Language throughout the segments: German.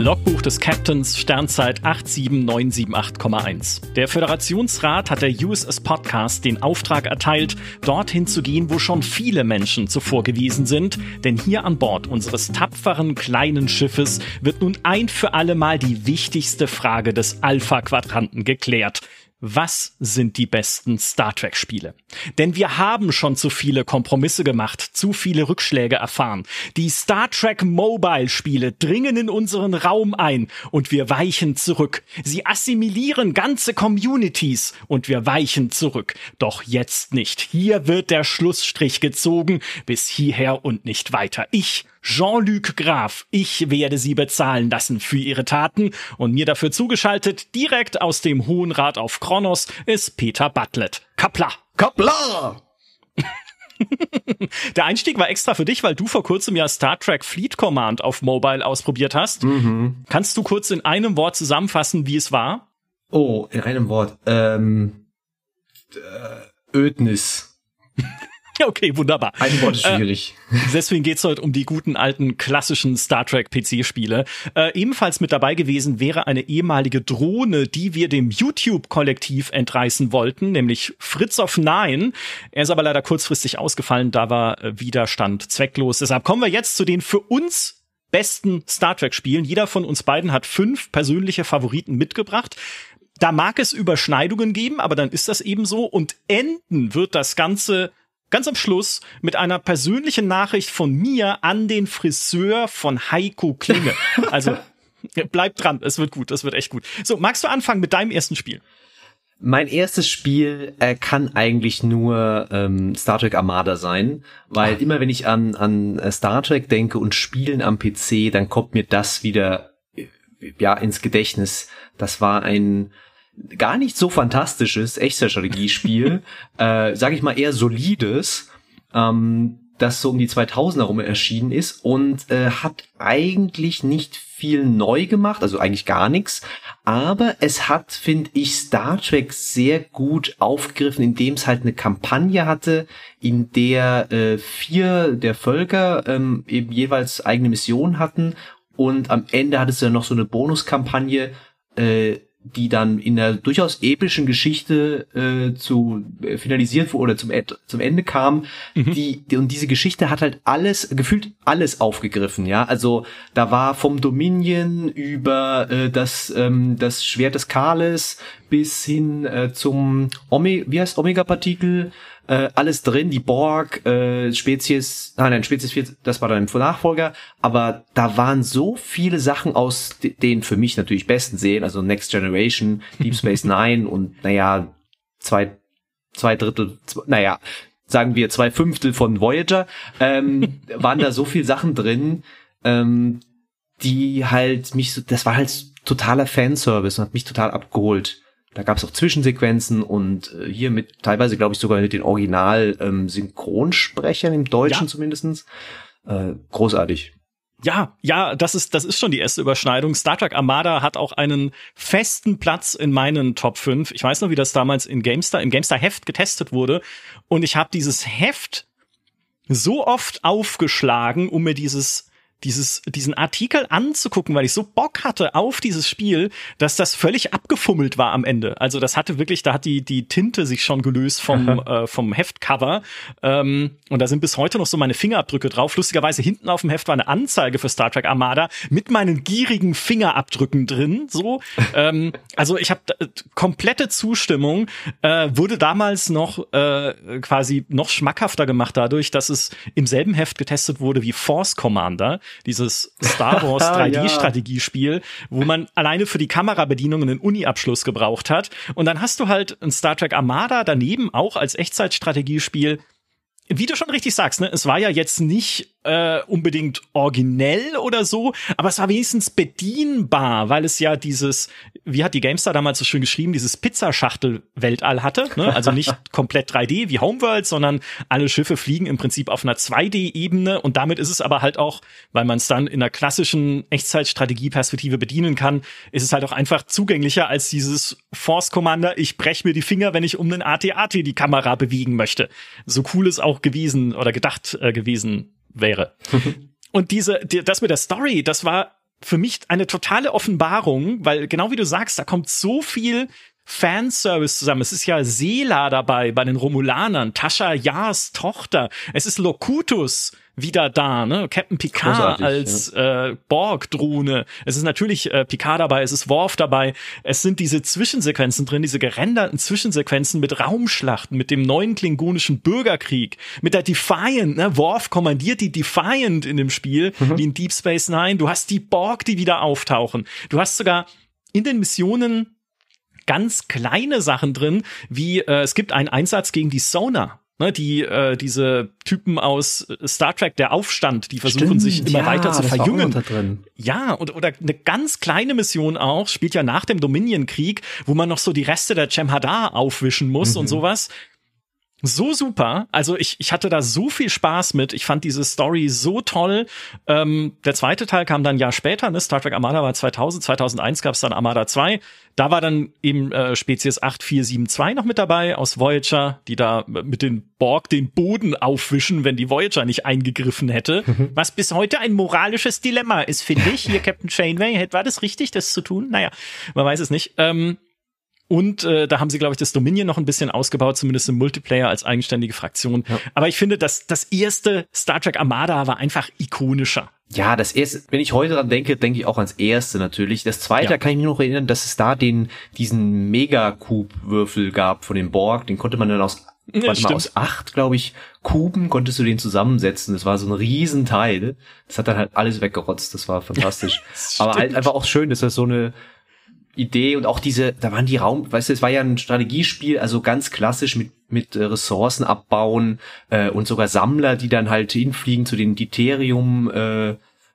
Logbuch des Captains Sternzeit 87978,1. Der Föderationsrat hat der USS Podcast den Auftrag erteilt, dorthin zu gehen, wo schon viele Menschen zuvor gewesen sind, denn hier an Bord unseres tapferen kleinen Schiffes wird nun ein für alle Mal die wichtigste Frage des Alpha-Quadranten geklärt. Was sind die besten Star Trek Spiele? Denn wir haben schon zu viele Kompromisse gemacht, zu viele Rückschläge erfahren. Die Star Trek Mobile Spiele dringen in unseren Raum ein und wir weichen zurück. Sie assimilieren ganze Communities und wir weichen zurück. Doch jetzt nicht. Hier wird der Schlussstrich gezogen bis hierher und nicht weiter. Ich Jean-Luc Graf, ich werde Sie bezahlen lassen für Ihre Taten und mir dafür zugeschaltet, direkt aus dem Hohen Rat auf Kronos, ist Peter Butlett. Kapla! Kapla! Der Einstieg war extra für dich, weil du vor kurzem ja Star Trek Fleet Command auf Mobile ausprobiert hast. Mhm. Kannst du kurz in einem Wort zusammenfassen, wie es war? Oh, in einem Wort. Ähm, äh, Ödnis. Okay, wunderbar. Ein Wort ist schwierig. Äh, deswegen geht's heute um die guten alten klassischen Star Trek PC-Spiele. Äh, ebenfalls mit dabei gewesen wäre eine ehemalige Drohne, die wir dem YouTube-Kollektiv entreißen wollten, nämlich Fritz of Nine. Er ist aber leider kurzfristig ausgefallen, da war äh, Widerstand zwecklos. Deshalb kommen wir jetzt zu den für uns besten Star Trek-Spielen. Jeder von uns beiden hat fünf persönliche Favoriten mitgebracht. Da mag es Überschneidungen geben, aber dann ist das eben so. Und enden wird das Ganze ganz am Schluss mit einer persönlichen Nachricht von mir an den Friseur von Heiko Klinge. Also bleibt dran, es wird gut, es wird echt gut. So, magst du anfangen mit deinem ersten Spiel? Mein erstes Spiel äh, kann eigentlich nur ähm, Star Trek Armada sein, weil Ach. immer wenn ich an, an äh, Star Trek denke und Spielen am PC, dann kommt mir das wieder äh, ja ins Gedächtnis. Das war ein gar nicht so fantastisches Echtzeitstrategiespiel, äh, sage ich mal eher solides, ähm, das so um die 2000er rum erschienen ist und äh, hat eigentlich nicht viel neu gemacht, also eigentlich gar nichts, aber es hat, finde ich, Star Trek sehr gut aufgegriffen, indem es halt eine Kampagne hatte, in der äh, vier der Völker ähm, eben jeweils eigene Missionen hatten. Und am Ende hat es dann noch so eine Bonuskampagne, äh, die dann in der durchaus epischen Geschichte äh, zu äh, finalisiert wurde oder zum, Ed, zum Ende kam. Mhm. Die, die, und diese Geschichte hat halt alles, gefühlt alles aufgegriffen, ja. Also da war vom Dominion über äh, das, ähm, das Schwert des Kales bis hin äh, zum Ome wie heißt Omega-Partikel, äh, alles drin, die Borg, äh, Spezies, nein, nein, Spezies 4, das war dann im Nachfolger, aber da waren so viele Sachen aus de- den für mich natürlich besten Serien, also Next Generation, Deep Space Nine und naja, zwei, zwei Drittel, zwei, naja, sagen wir zwei Fünftel von Voyager, ähm, waren da so viel Sachen drin, ähm, die halt mich so, das war halt totaler Fanservice und hat mich total abgeholt. Da gab es auch Zwischensequenzen und äh, hier mit teilweise, glaube ich, sogar mit den Original ähm, Synchronsprechern im Deutschen Ja. zumindestens. Äh, großartig. Ja, ja, das ist, das ist schon die erste Überschneidung. Star Trek Armada hat auch einen festen Platz in meinen Top 5. Ich weiß noch, wie das damals in GameStar, im GameStar Heft getestet wurde. Und ich habe dieses Heft so oft aufgeschlagen, um mir dieses dieses, diesen Artikel anzugucken, weil ich so Bock hatte auf dieses Spiel, dass das völlig abgefummelt war am Ende. Also das hatte wirklich, da hat die, die Tinte sich schon gelöst vom, äh, vom Heftcover. Ähm, und da sind bis heute noch so meine Fingerabdrücke drauf. Lustigerweise hinten auf dem Heft war eine Anzeige für Star Trek Armada mit meinen gierigen Fingerabdrücken drin. So, ähm, also ich habe äh, komplette Zustimmung. Äh, wurde damals noch äh, quasi noch schmackhafter gemacht dadurch, dass es im selben Heft getestet wurde wie Force Commander dieses Star Wars Ja. 3D-Strategiespiel, wo man alleine für die Kamerabedienung einen Uni-Abschluss gebraucht hat. Und dann hast du halt ein Star Trek Armada daneben auch als Echtzeitstrategiespiel wie du schon richtig sagst, ne, es war ja jetzt nicht äh, unbedingt originell oder so, aber es war wenigstens bedienbar, weil es ja dieses, wie hat die GameStar damals so schön geschrieben, dieses Pizzaschachtel-Weltall hatte. Ne? Also nicht komplett 3D wie Homeworld, sondern alle Schiffe fliegen im Prinzip auf einer 2D-Ebene und damit ist es aber halt auch, weil man es dann in einer klassischen Echtzeitstrategie-Perspektive bedienen kann, ist es halt auch einfach zugänglicher als dieses Force Commander, ich brech mir die Finger, wenn ich um den AT-AT die Kamera bewegen möchte. So cool es auch gewesen oder gedacht äh, gewesen wäre. Und diese, die, das mit der Story, das war für mich eine totale Offenbarung, weil genau wie du sagst, da kommt so viel Fanservice zusammen. Es ist ja Sela dabei bei den Romulanern, Tascha Jars Tochter. Es ist Locutus wieder da, ne? Captain Picard Großartig, als ja. äh, Borg-Drohne. Es ist natürlich äh, Picard dabei, es ist Worf dabei. Es sind diese Zwischensequenzen drin, diese gerenderten Zwischensequenzen mit Raumschlachten, mit dem neuen klingonischen Bürgerkrieg, mit der Defiant, ne? Worf kommandiert die Defiant in dem Spiel, mhm. wie in Deep Space Nine. Du hast die Borg, die wieder auftauchen. Du hast sogar in den Missionen ganz kleine Sachen drin, wie äh, es gibt einen Einsatz gegen die Sonar ne, die äh, diese Typen aus Star Trek der Aufstand, die versuchen Stimmt, sich immer ja, weiter zu verjüngen. Ja, und oder eine ganz kleine Mission auch, spielt ja nach dem Dominion Krieg, wo man noch so die Reste der Jem'Hadar aufwischen muss mhm. und sowas so super. Also ich, ich hatte da so viel Spaß mit. Ich fand diese Story so toll. Ähm, der zweite Teil kam dann ein Jahr später. Ne? Star Trek Armada war 2000. 2001 gab es dann Armada 2. Da war dann eben äh, Spezies 8472 noch mit dabei aus Voyager, die da mit den Borg den Boden aufwischen, wenn die Voyager nicht eingegriffen hätte. Mhm. Was bis heute ein moralisches Dilemma ist, finde ich. Hier Captain Chainway, war das richtig, das zu tun? Naja, man weiß es nicht. Ähm, und äh, da haben sie, glaube ich, das Dominion noch ein bisschen ausgebaut, zumindest im Multiplayer als eigenständige Fraktion. Ja. Aber ich finde, dass das erste Star Trek Armada war einfach ikonischer. Ja, das erste, wenn ich heute dran denke, denke ich auch ans erste natürlich. Das zweite ja. kann ich mich noch erinnern, dass es da den, diesen Mega-Kub-Würfel gab von dem Borg. Den konnte man dann aus, ja, warte mal, aus acht, glaube ich, Kuben konntest du den zusammensetzen. Das war so ein Riesenteil. Das hat dann halt alles weggerotzt. Das war fantastisch. Aber halt einfach auch schön, dass das so eine, Idee und auch diese, da waren die Raum, weißt du, es war ja ein Strategiespiel, also ganz klassisch mit mit äh, Ressourcen abbauen äh, und sogar Sammler, die dann halt hinfliegen zu den Deuterium äh,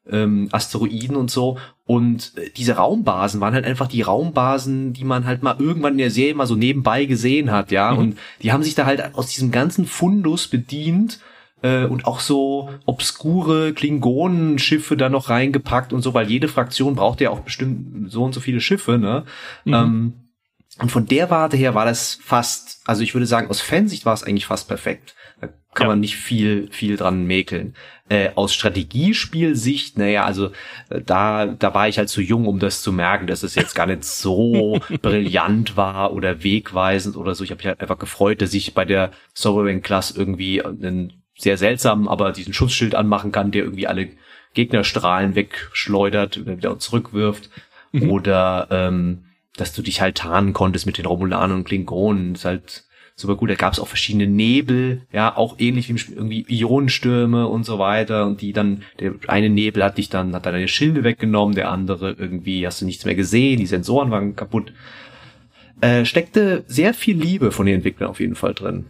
ähm, Asteroiden und so. Und äh, diese Raumbasen waren halt einfach die Raumbasen, die man halt mal irgendwann in der Serie mal so nebenbei gesehen hat, ja. Mhm. Und die haben sich da halt aus diesem ganzen Fundus bedient äh, und auch so obskure Klingonenschiffe da noch reingepackt und so, weil jede Fraktion braucht ja auch bestimmt so und so viele Schiffe, ne? Mhm. Ähm, und von der Warte her war das fast, also ich würde sagen, aus Fansicht war es eigentlich fast perfekt. Da kann ja. man nicht viel, viel dran mäkeln. Äh, aus Strategiespielsicht, naja, also äh, da, da war ich halt zu jung, um das zu merken, dass es jetzt gar nicht so brillant war oder wegweisend oder so. Ich habe mich halt einfach gefreut, dass ich bei der Sovereign Class irgendwie einen sehr seltsam, aber diesen Schutzschild anmachen kann, der irgendwie alle Gegnerstrahlen wegschleudert, wieder zurückwirft. Mhm. Oder ähm, dass du dich halt tarnen konntest mit den Romulanern und Klingonen. Das ist halt super gut. Da gab es auch verschiedene Nebel, ja, auch ähnlich wie irgendwie Ionenstürme und so weiter. Und die dann, der eine Nebel hat dich dann, hat dann deine Schilde weggenommen, der andere irgendwie hast du nichts mehr gesehen, die Sensoren waren kaputt. Äh, steckte sehr viel Liebe von den Entwicklern auf jeden Fall drin.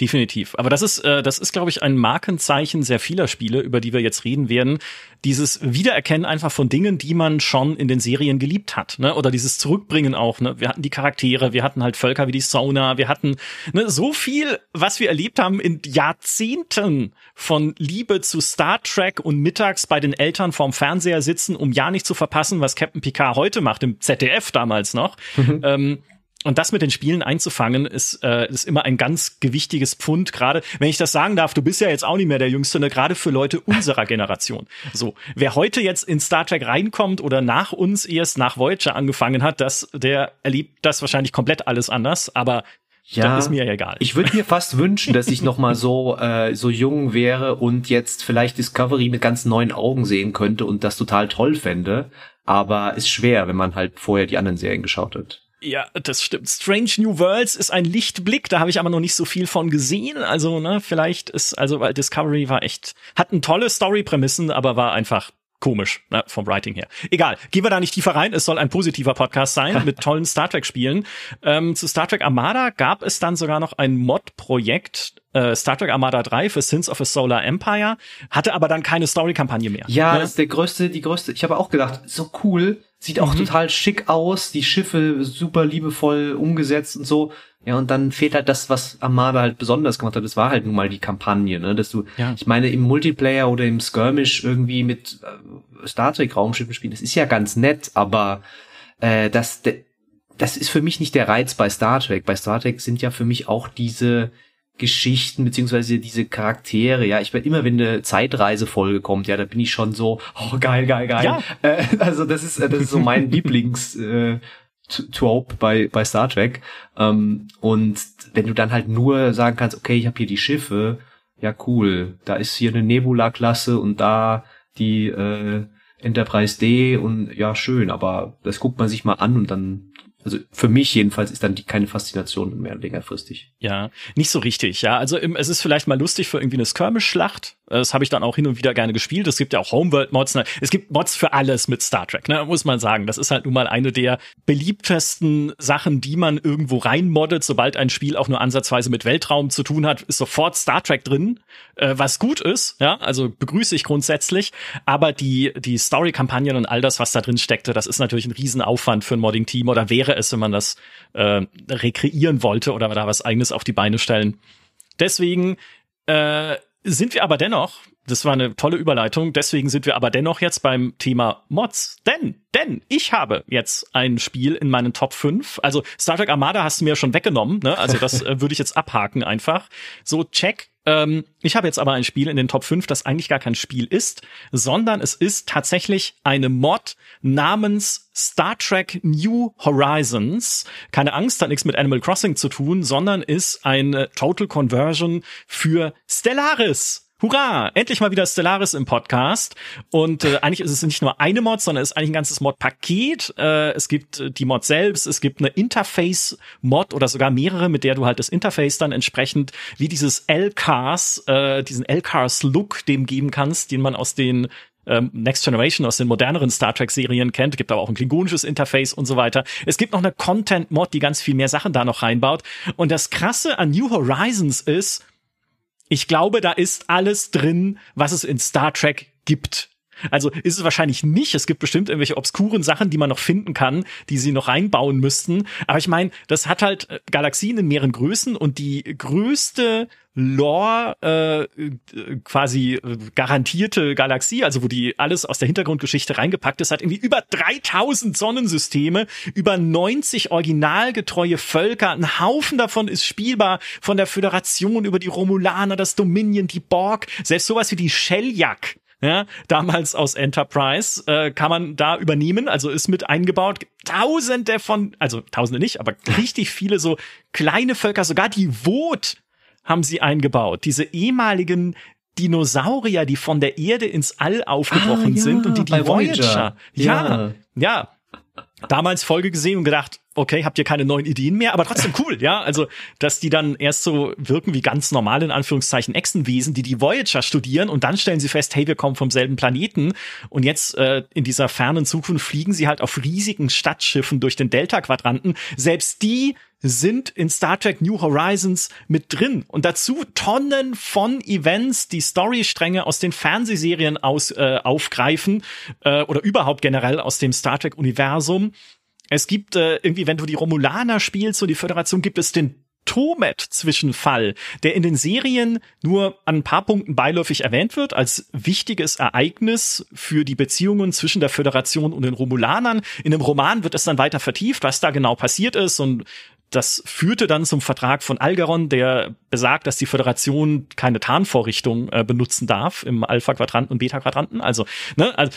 Definitiv. Aber das ist, äh, das ist, glaube ich, ein Markenzeichen sehr vieler Spiele, über die wir jetzt reden werden. Dieses Wiedererkennen einfach von Dingen, die man schon in den Serien geliebt hat, ne? Oder dieses Zurückbringen auch. Ne? Wir hatten die Charaktere, wir hatten halt Völker wie die Sauna, wir hatten ne, so viel, was wir erlebt haben in Jahrzehnten von Liebe zu Star Trek und mittags bei den Eltern vorm Fernseher sitzen, um ja nicht zu verpassen, was Captain Picard heute macht, im ZDF damals noch. Mhm. Ähm, und das mit den Spielen einzufangen, ist, äh, ist immer ein ganz gewichtiges Pfund. Gerade, wenn ich das sagen darf, du bist ja jetzt auch nicht mehr der Jüngste, ne? gerade für Leute unserer Generation. So, wer heute jetzt in Star Trek reinkommt oder nach uns erst nach Voyager angefangen hat, das, der erlebt das wahrscheinlich komplett alles anders. Aber ja, das ist mir ja egal. Ich würde mir fast wünschen, dass ich noch mal so äh, so jung wäre und jetzt vielleicht Discovery mit ganz neuen Augen sehen könnte und das total toll fände. Aber ist schwer, wenn man halt vorher die anderen Serien geschaut hat. Ja, das stimmt. Strange New Worlds ist ein Lichtblick, da habe ich aber noch nicht so viel von gesehen. Also, ne, vielleicht ist, also, weil Discovery war echt, hatten tolle Story-Prämissen, aber war einfach komisch ne, vom Writing her. Egal, gehen wir da nicht tiefer rein. Es soll ein positiver Podcast sein mit tollen Star Trek Spielen. Ähm, zu Star Trek Armada gab es dann sogar noch ein Mod-Projekt, äh, Star Trek Armada 3 für Sins of a Solar Empire, hatte aber dann keine Story-Kampagne mehr. Ja, ne? das ist der größte, die größte. Ich habe auch gedacht, so cool, sieht auch mhm. total schick aus, die Schiffe super liebevoll umgesetzt und so. Ja, und dann fehlt halt das, was Armada halt besonders gemacht hat. Das war halt nun mal die Kampagne, ne? Dass du, ja. ich meine, im Multiplayer oder im Skirmish irgendwie mit äh, Star Trek Raumschiffen spielen, das ist ja ganz nett, aber äh, das, das ist für mich nicht der Reiz bei Star Trek. Bei Star Trek sind ja für mich auch diese Geschichten beziehungsweise diese Charaktere, ja, ich bin immer, wenn eine Zeitreisefolge kommt, ja, da bin ich schon so, oh geil, geil, geil. Ja. Äh, also das ist, das ist so mein Lieblings äh, Trope bei, bei Star Trek. Ähm, und wenn du dann halt nur sagen kannst, okay, ich habe hier die Schiffe, ja cool, da ist hier eine Nebula-Klasse und da die äh, Enterprise D und ja, schön, aber das guckt man sich mal an und dann also für mich jedenfalls ist dann die keine Faszination mehr längerfristig. Ja, nicht so richtig. Ja, also es ist vielleicht mal lustig für irgendwie eine Skirmish-Schlacht. Das habe ich dann auch hin und wieder gerne gespielt. Es gibt ja auch Homeworld-Mods. Ne? Es gibt Mods für alles mit Star Trek, ne? muss man sagen. Das ist halt nun mal eine der beliebtesten Sachen, die man irgendwo reinmoddet. Sobald ein Spiel auch nur ansatzweise mit Weltraum zu tun hat, ist sofort Star Trek drin, äh, was gut ist. Ja, also begrüße ich grundsätzlich. Aber die die Story-Kampagnen und all das, was da drin steckte, das ist natürlich ein Riesenaufwand für ein Modding-Team oder wäre es, wenn man das äh, rekreieren wollte oder da was eigenes auf die Beine stellen. Deswegen äh, sind wir aber dennoch, das war eine tolle Überleitung, deswegen sind wir aber dennoch jetzt beim Thema Mods. Denn, denn ich habe jetzt ein Spiel in meinen Top 5. Also Star Trek Armada hast du mir schon weggenommen, ne? Also das äh, würde ich jetzt abhaken einfach. So, check. Ähm, ich habe jetzt aber ein Spiel in den Top 5, das eigentlich gar kein Spiel ist, sondern es ist tatsächlich eine Mod namens Star Trek New Horizons. Keine Angst, hat nichts mit Animal Crossing zu tun, sondern ist eine Total Conversion für Stellaris. Hurra! Endlich mal wieder Stellaris im Podcast. Und äh, eigentlich ist es nicht nur eine Mod, sondern es ist eigentlich ein ganzes Mod-Paket. Äh, es gibt äh, die Mod selbst, es gibt eine Interface-Mod oder sogar mehrere, mit der du halt das Interface dann entsprechend wie dieses L-Cars, äh, diesen L-Cars-Look dem geben kannst, den man aus den ähm, Next Generation aus den moderneren Star Trek Serien kennt. Gibt aber auch ein klingonisches Interface und so weiter. Es gibt noch eine Content Mod, die ganz viel mehr Sachen da noch reinbaut. Und das krasse an New Horizons ist, ich glaube, da ist alles drin, was es in Star Trek gibt. Also ist es wahrscheinlich nicht. Es gibt bestimmt irgendwelche obskuren Sachen, die man noch finden kann, die sie noch reinbauen müssten. Aber ich meine, das hat halt äh, Galaxien in mehreren Größen und die größte Lore äh, quasi äh, garantierte Galaxie, also wo die alles aus der Hintergrundgeschichte reingepackt ist, hat irgendwie über 3000 Sonnensysteme, über 90 originalgetreue Völker, ein Haufen davon ist spielbar von der Föderation über die Romulaner, das Dominion, die Borg, selbst sowas wie die Sheljak ja, damals aus Enterprise, äh, kann man da übernehmen, also ist mit eingebaut. Tausende von, also tausende nicht, aber richtig viele so kleine Völker, sogar die Vot haben sie eingebaut. Diese ehemaligen Dinosaurier, die von der Erde ins All aufgebrochen ah, ja, sind und die die Voyager. Ja, ja, ja. Damals Folge gesehen und gedacht, okay, habt ihr keine neuen Ideen mehr, aber trotzdem cool, ja. Also, dass die dann erst so wirken wie ganz normale, in Anführungszeichen, Echsenwesen, die die Voyager studieren und dann stellen sie fest, hey, wir kommen vom selben Planeten und jetzt äh, in dieser fernen Zukunft fliegen sie halt auf riesigen Stadtschiffen durch den Delta-Quadranten. Selbst die sind in Star Trek New Horizons mit drin und dazu Tonnen von Events, die Storystränge aus den Fernsehserien aus äh, aufgreifen äh, oder überhaupt generell aus dem Star Trek Universum es gibt äh, irgendwie, wenn du die Romulaner spielst, so die Föderation, gibt es den Tomet-Zwischenfall, der in den Serien nur an ein paar Punkten beiläufig erwähnt wird, als wichtiges Ereignis für die Beziehungen zwischen der Föderation und den Romulanern. In dem Roman wird es dann weiter vertieft, was da genau passiert ist und das führte dann zum Vertrag von Algeron, der besagt, dass die Föderation keine Tarnvorrichtung äh, benutzen darf im Alpha-Quadranten und Beta-Quadranten. Also, ne, also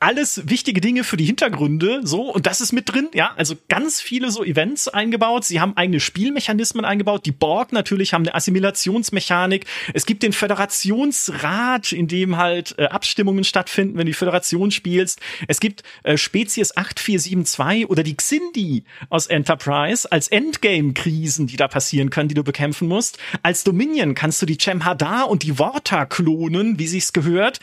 alles wichtige Dinge für die Hintergründe, so, und das ist mit drin, ja, also ganz viele so Events eingebaut. Sie haben eigene Spielmechanismen eingebaut. Die Borg natürlich haben eine Assimilationsmechanik. Es gibt den Föderationsrat, in dem halt äh, Abstimmungen stattfinden, wenn du die Föderation spielst. Es gibt äh, Spezies 8472 oder die Xindi aus Enterprise als Endgame-Krisen, die da passieren können, die du bekämpfen musst. Als Dominion kannst du die Cem Hadar und die Vorta klonen, wie sich's gehört.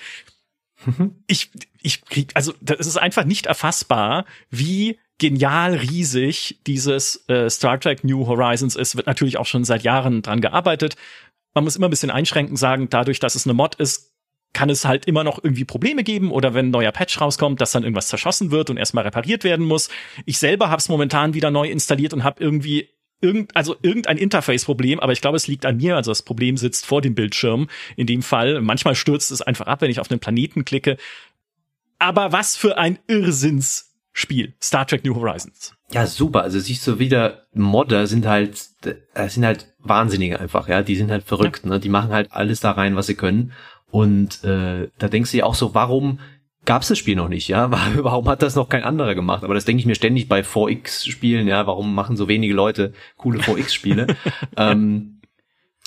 Ich, ich krieg, also das ist einfach nicht erfassbar, wie genial riesig dieses äh, Star Trek New Horizons ist. Wird natürlich auch schon seit Jahren dran gearbeitet. Man muss immer ein bisschen einschränken sagen, dadurch, dass es eine Mod ist, kann es halt immer noch irgendwie Probleme geben oder wenn ein neuer Patch rauskommt, dass dann irgendwas zerschossen wird und erstmal repariert werden muss. Ich selber habe es momentan wieder neu installiert und habe irgendwie irgend, also irgendein Interface-Problem, aber ich glaube, es liegt an mir. Also das Problem sitzt vor dem Bildschirm in dem Fall. Manchmal stürzt es einfach ab, wenn ich auf den Planeten klicke. Aber was für ein Irrsinnsspiel, Star Trek New Horizons. Ja, super. Also siehst du wieder, Modder sind halt, äh, sind halt Wahnsinnige einfach, ja. Die sind halt verrückt, ja. ne? Die machen halt alles da rein, was sie können. Und äh, da denkst du ja auch so, warum gab's das Spiel noch nicht, ja? Warum hat das noch kein anderer gemacht? Aber das denke ich mir ständig bei 4X-Spielen, ja, warum machen so wenige Leute coole 4X-Spiele? ähm,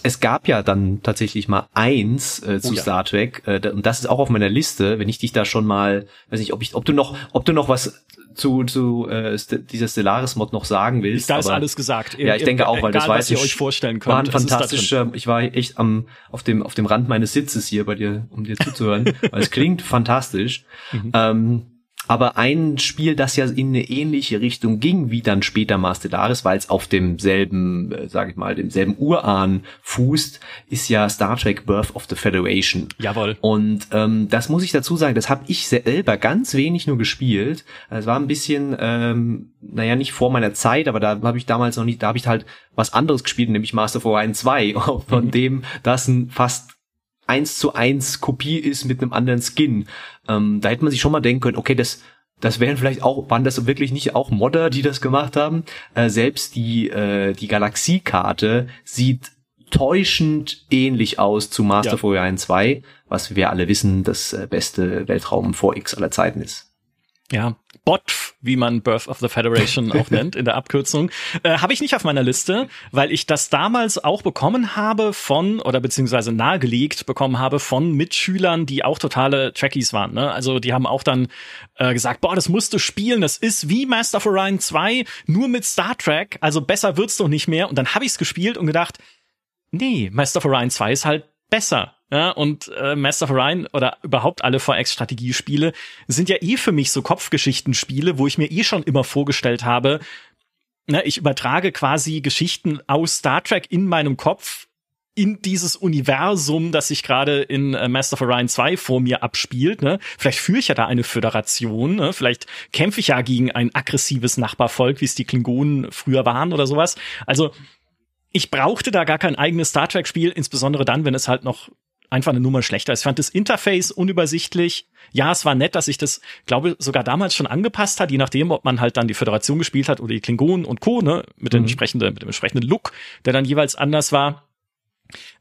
es gab ja dann tatsächlich mal eins äh, zu oh ja. Star Trek äh, und das ist auch auf meiner Liste, wenn ich dich da schon mal, weiß nicht, ob ich, ob du noch, ob du noch was zu, zu äh, dieser Stellaris-Mod noch sagen willst. Da ist alles gesagt. Ja, ich denke auch, weil egal, das weiß ich, euch vorstellen könnt. War ein fantastischer, ich war echt am, auf dem, auf dem Rand meines Sitzes hier bei dir, um dir zuzuhören, weil es klingt fantastisch. Mhm. Ähm, aber ein Spiel, das ja in eine ähnliche Richtung ging, wie dann später Mar Stellaris, weil es auf demselben, äh, sage ich mal, demselben Urahn fußt, ist ja Star Trek Birth of the Federation. Jawohl. Und ähm, das muss ich dazu sagen, das habe ich selber ganz wenig nur gespielt. Es war ein bisschen, ähm, naja, nicht vor meiner Zeit, aber da habe ich damals noch nicht, da habe ich halt was anderes gespielt, nämlich Master of Orion 2, von mhm. dem das ein fast eins zu eins Kopie ist mit einem anderen Skin. Ähm, da hätte man sich schon mal denken können, okay, das das wären vielleicht auch, waren das wirklich nicht auch Modder, die das gemacht haben? Äh, selbst die, äh, die Galaxiekarte sieht täuschend ähnlich aus zu Master ja. 4 2, was wir alle wissen, das äh, beste Weltraum 4X aller Zeiten ist ja, BOTF, wie man Birth of the Federation auch nennt in der Abkürzung, äh, habe ich nicht auf meiner Liste, weil ich das damals auch bekommen habe von oder beziehungsweise nahegelegt bekommen habe von Mitschülern, die auch totale Trekkies waren. Ne? Also die haben auch dann äh, gesagt, boah, das musst du spielen, das ist wie Master of Orion 2, nur mit Star Trek, also besser wird's doch nicht mehr. Und dann habe ich's gespielt und gedacht, nee, Master of Orion 2 ist halt besser. Ja, und äh, Master of Orion oder überhaupt alle VX-Strategiespiele sind ja eh für mich so Kopfgeschichtenspiele, wo ich mir eh schon immer vorgestellt habe, ne, ich übertrage quasi Geschichten aus Star Trek in meinem Kopf in dieses Universum, das sich gerade in äh, Master of Orion 2 vor mir abspielt. Ne? Vielleicht führe ich ja da eine Föderation, ne? vielleicht kämpfe ich ja gegen ein aggressives Nachbarvolk, wie es die Klingonen früher waren oder sowas. Also ich brauchte da gar kein eigenes Star Trek-Spiel, insbesondere dann, wenn es halt noch einfach eine Nummer schlechter ist. Ich fand das Interface unübersichtlich. Ja, es war nett, dass sich das, glaube sogar damals schon angepasst hat, je nachdem, ob man halt dann die Föderation gespielt hat oder die Klingonen und Co., ne, mit, mhm. dem, entsprechenden, mit dem entsprechenden Look, der dann jeweils anders war.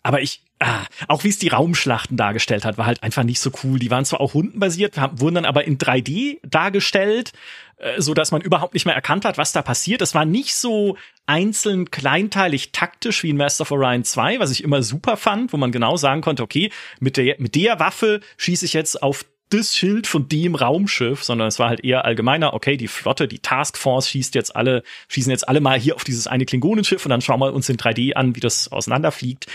Aber ich, ah, auch wie es die Raumschlachten dargestellt hat, war halt einfach nicht so cool. Die waren zwar auch rundenbasiert, wurden dann aber in 3D dargestellt, äh, so dass man überhaupt nicht mehr erkannt hat, was da passiert. Es war nicht so einzeln kleinteilig taktisch wie in Master of Orion 2, was ich immer super fand, wo man genau sagen konnte, okay, mit der, mit der Waffe schieße ich jetzt auf das Schild von dem Raumschiff, sondern es war halt eher allgemeiner, okay, die Flotte, die Taskforce schießt jetzt alle, schießen jetzt alle mal hier auf dieses eine Klingonenschiff und dann schauen wir uns in 3D an, wie das auseinanderfliegt.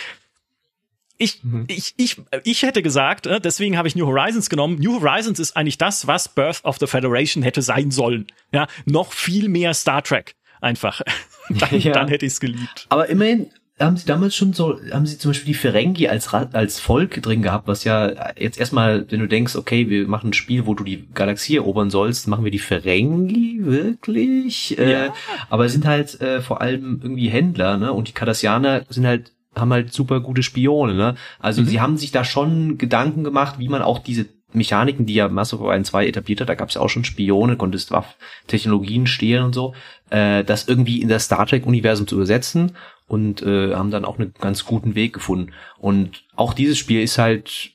Ich, mhm. ich, ich, ich hätte gesagt, äh, deswegen habe ich New Horizons genommen. New Horizons ist eigentlich das, was Birth of the Federation hätte sein sollen. Ja, noch viel mehr Star Trek. Einfach. dann, ja. dann hätte ich es geliebt. Aber immerhin haben sie damals schon so, haben sie zum Beispiel die Ferengi als, als Volk drin gehabt, was ja jetzt erstmal, wenn du denkst, okay, wir machen ein Spiel, wo du die Galaxie erobern sollst, machen wir die Ferengi wirklich? Äh, ja. Äh, aber es sind halt äh, vor allem irgendwie Händler, ne? Und die Cardassianer sind halt haben halt super gute Spione, ne? Also mhm. sie haben sich da schon Gedanken gemacht, wie man auch diese Mechaniken, die ja Mass of Orion 2 etabliert hat, da gab es ja auch schon Spione, konntest Waff-Technologien stehlen und so, äh, das irgendwie in das Star Trek-Universum zu übersetzen und äh, haben dann auch einen ganz guten Weg gefunden. Und auch dieses Spiel ist halt,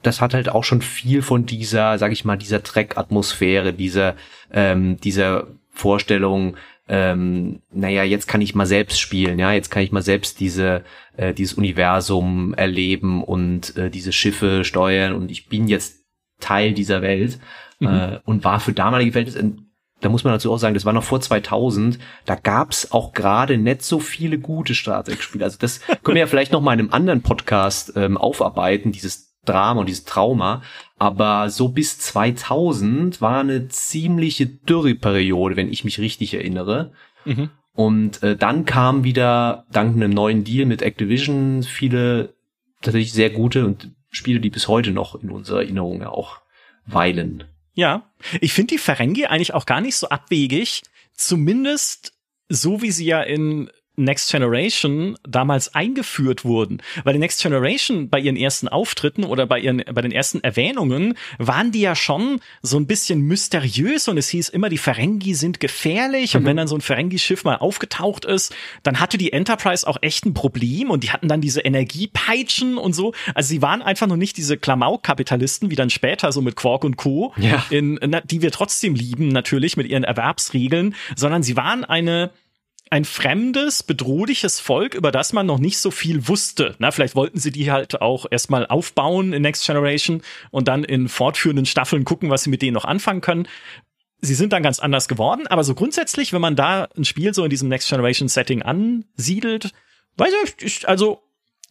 das hat halt auch schon viel von dieser, sag ich mal, dieser Trek-Atmosphäre, dieser, ähm, dieser Vorstellung, ähm, naja, jetzt kann ich mal selbst spielen, ja, jetzt kann ich mal selbst diese, äh, dieses Universum erleben und äh, diese Schiffe steuern und ich bin jetzt Teil dieser Welt mhm. äh, und war für damalige Welt, da muss man dazu auch sagen, das war noch vor 2000, da gab's auch gerade nicht so viele gute Star Trek Spiele. Also das können wir ja vielleicht noch mal in einem anderen Podcast ähm, aufarbeiten, dieses Drama und dieses Trauma. Aber so bis 2000 war eine ziemliche Dürreperiode, wenn ich mich richtig erinnere. Mhm. Und äh, dann kam wieder dank einem neuen Deal mit Activision viele tatsächlich sehr gute und Spiele, die bis heute noch in unserer Erinnerung auch weilen. Ja, ich finde die Ferengi eigentlich auch gar nicht so abwegig, zumindest so wie sie ja in Next Generation damals eingeführt wurden. Weil die Next Generation bei ihren ersten Auftritten oder bei ihren, bei den ersten Erwähnungen waren die ja schon so ein bisschen mysteriös und es hieß immer, die Ferengi sind gefährlich mhm. und wenn dann so ein Ferengi-Schiff mal aufgetaucht ist, dann hatte die Enterprise auch echt ein Problem und die hatten dann diese Energiepeitschen und so. Also sie waren einfach noch nicht diese Klamauk-Kapitalisten, wie dann später so mit Quark und Co., ja. in, die wir trotzdem lieben, natürlich mit ihren Erwerbsregeln, sondern sie waren eine ein fremdes, bedrohliches Volk, über das man noch nicht so viel wusste. Na, vielleicht wollten sie die halt auch erstmal aufbauen in Next Generation und dann in fortführenden Staffeln gucken, was sie mit denen noch anfangen können. Sie sind dann ganz anders geworden, aber so grundsätzlich, wenn man da ein Spiel so in diesem Next Generation Setting ansiedelt, weiß ich, also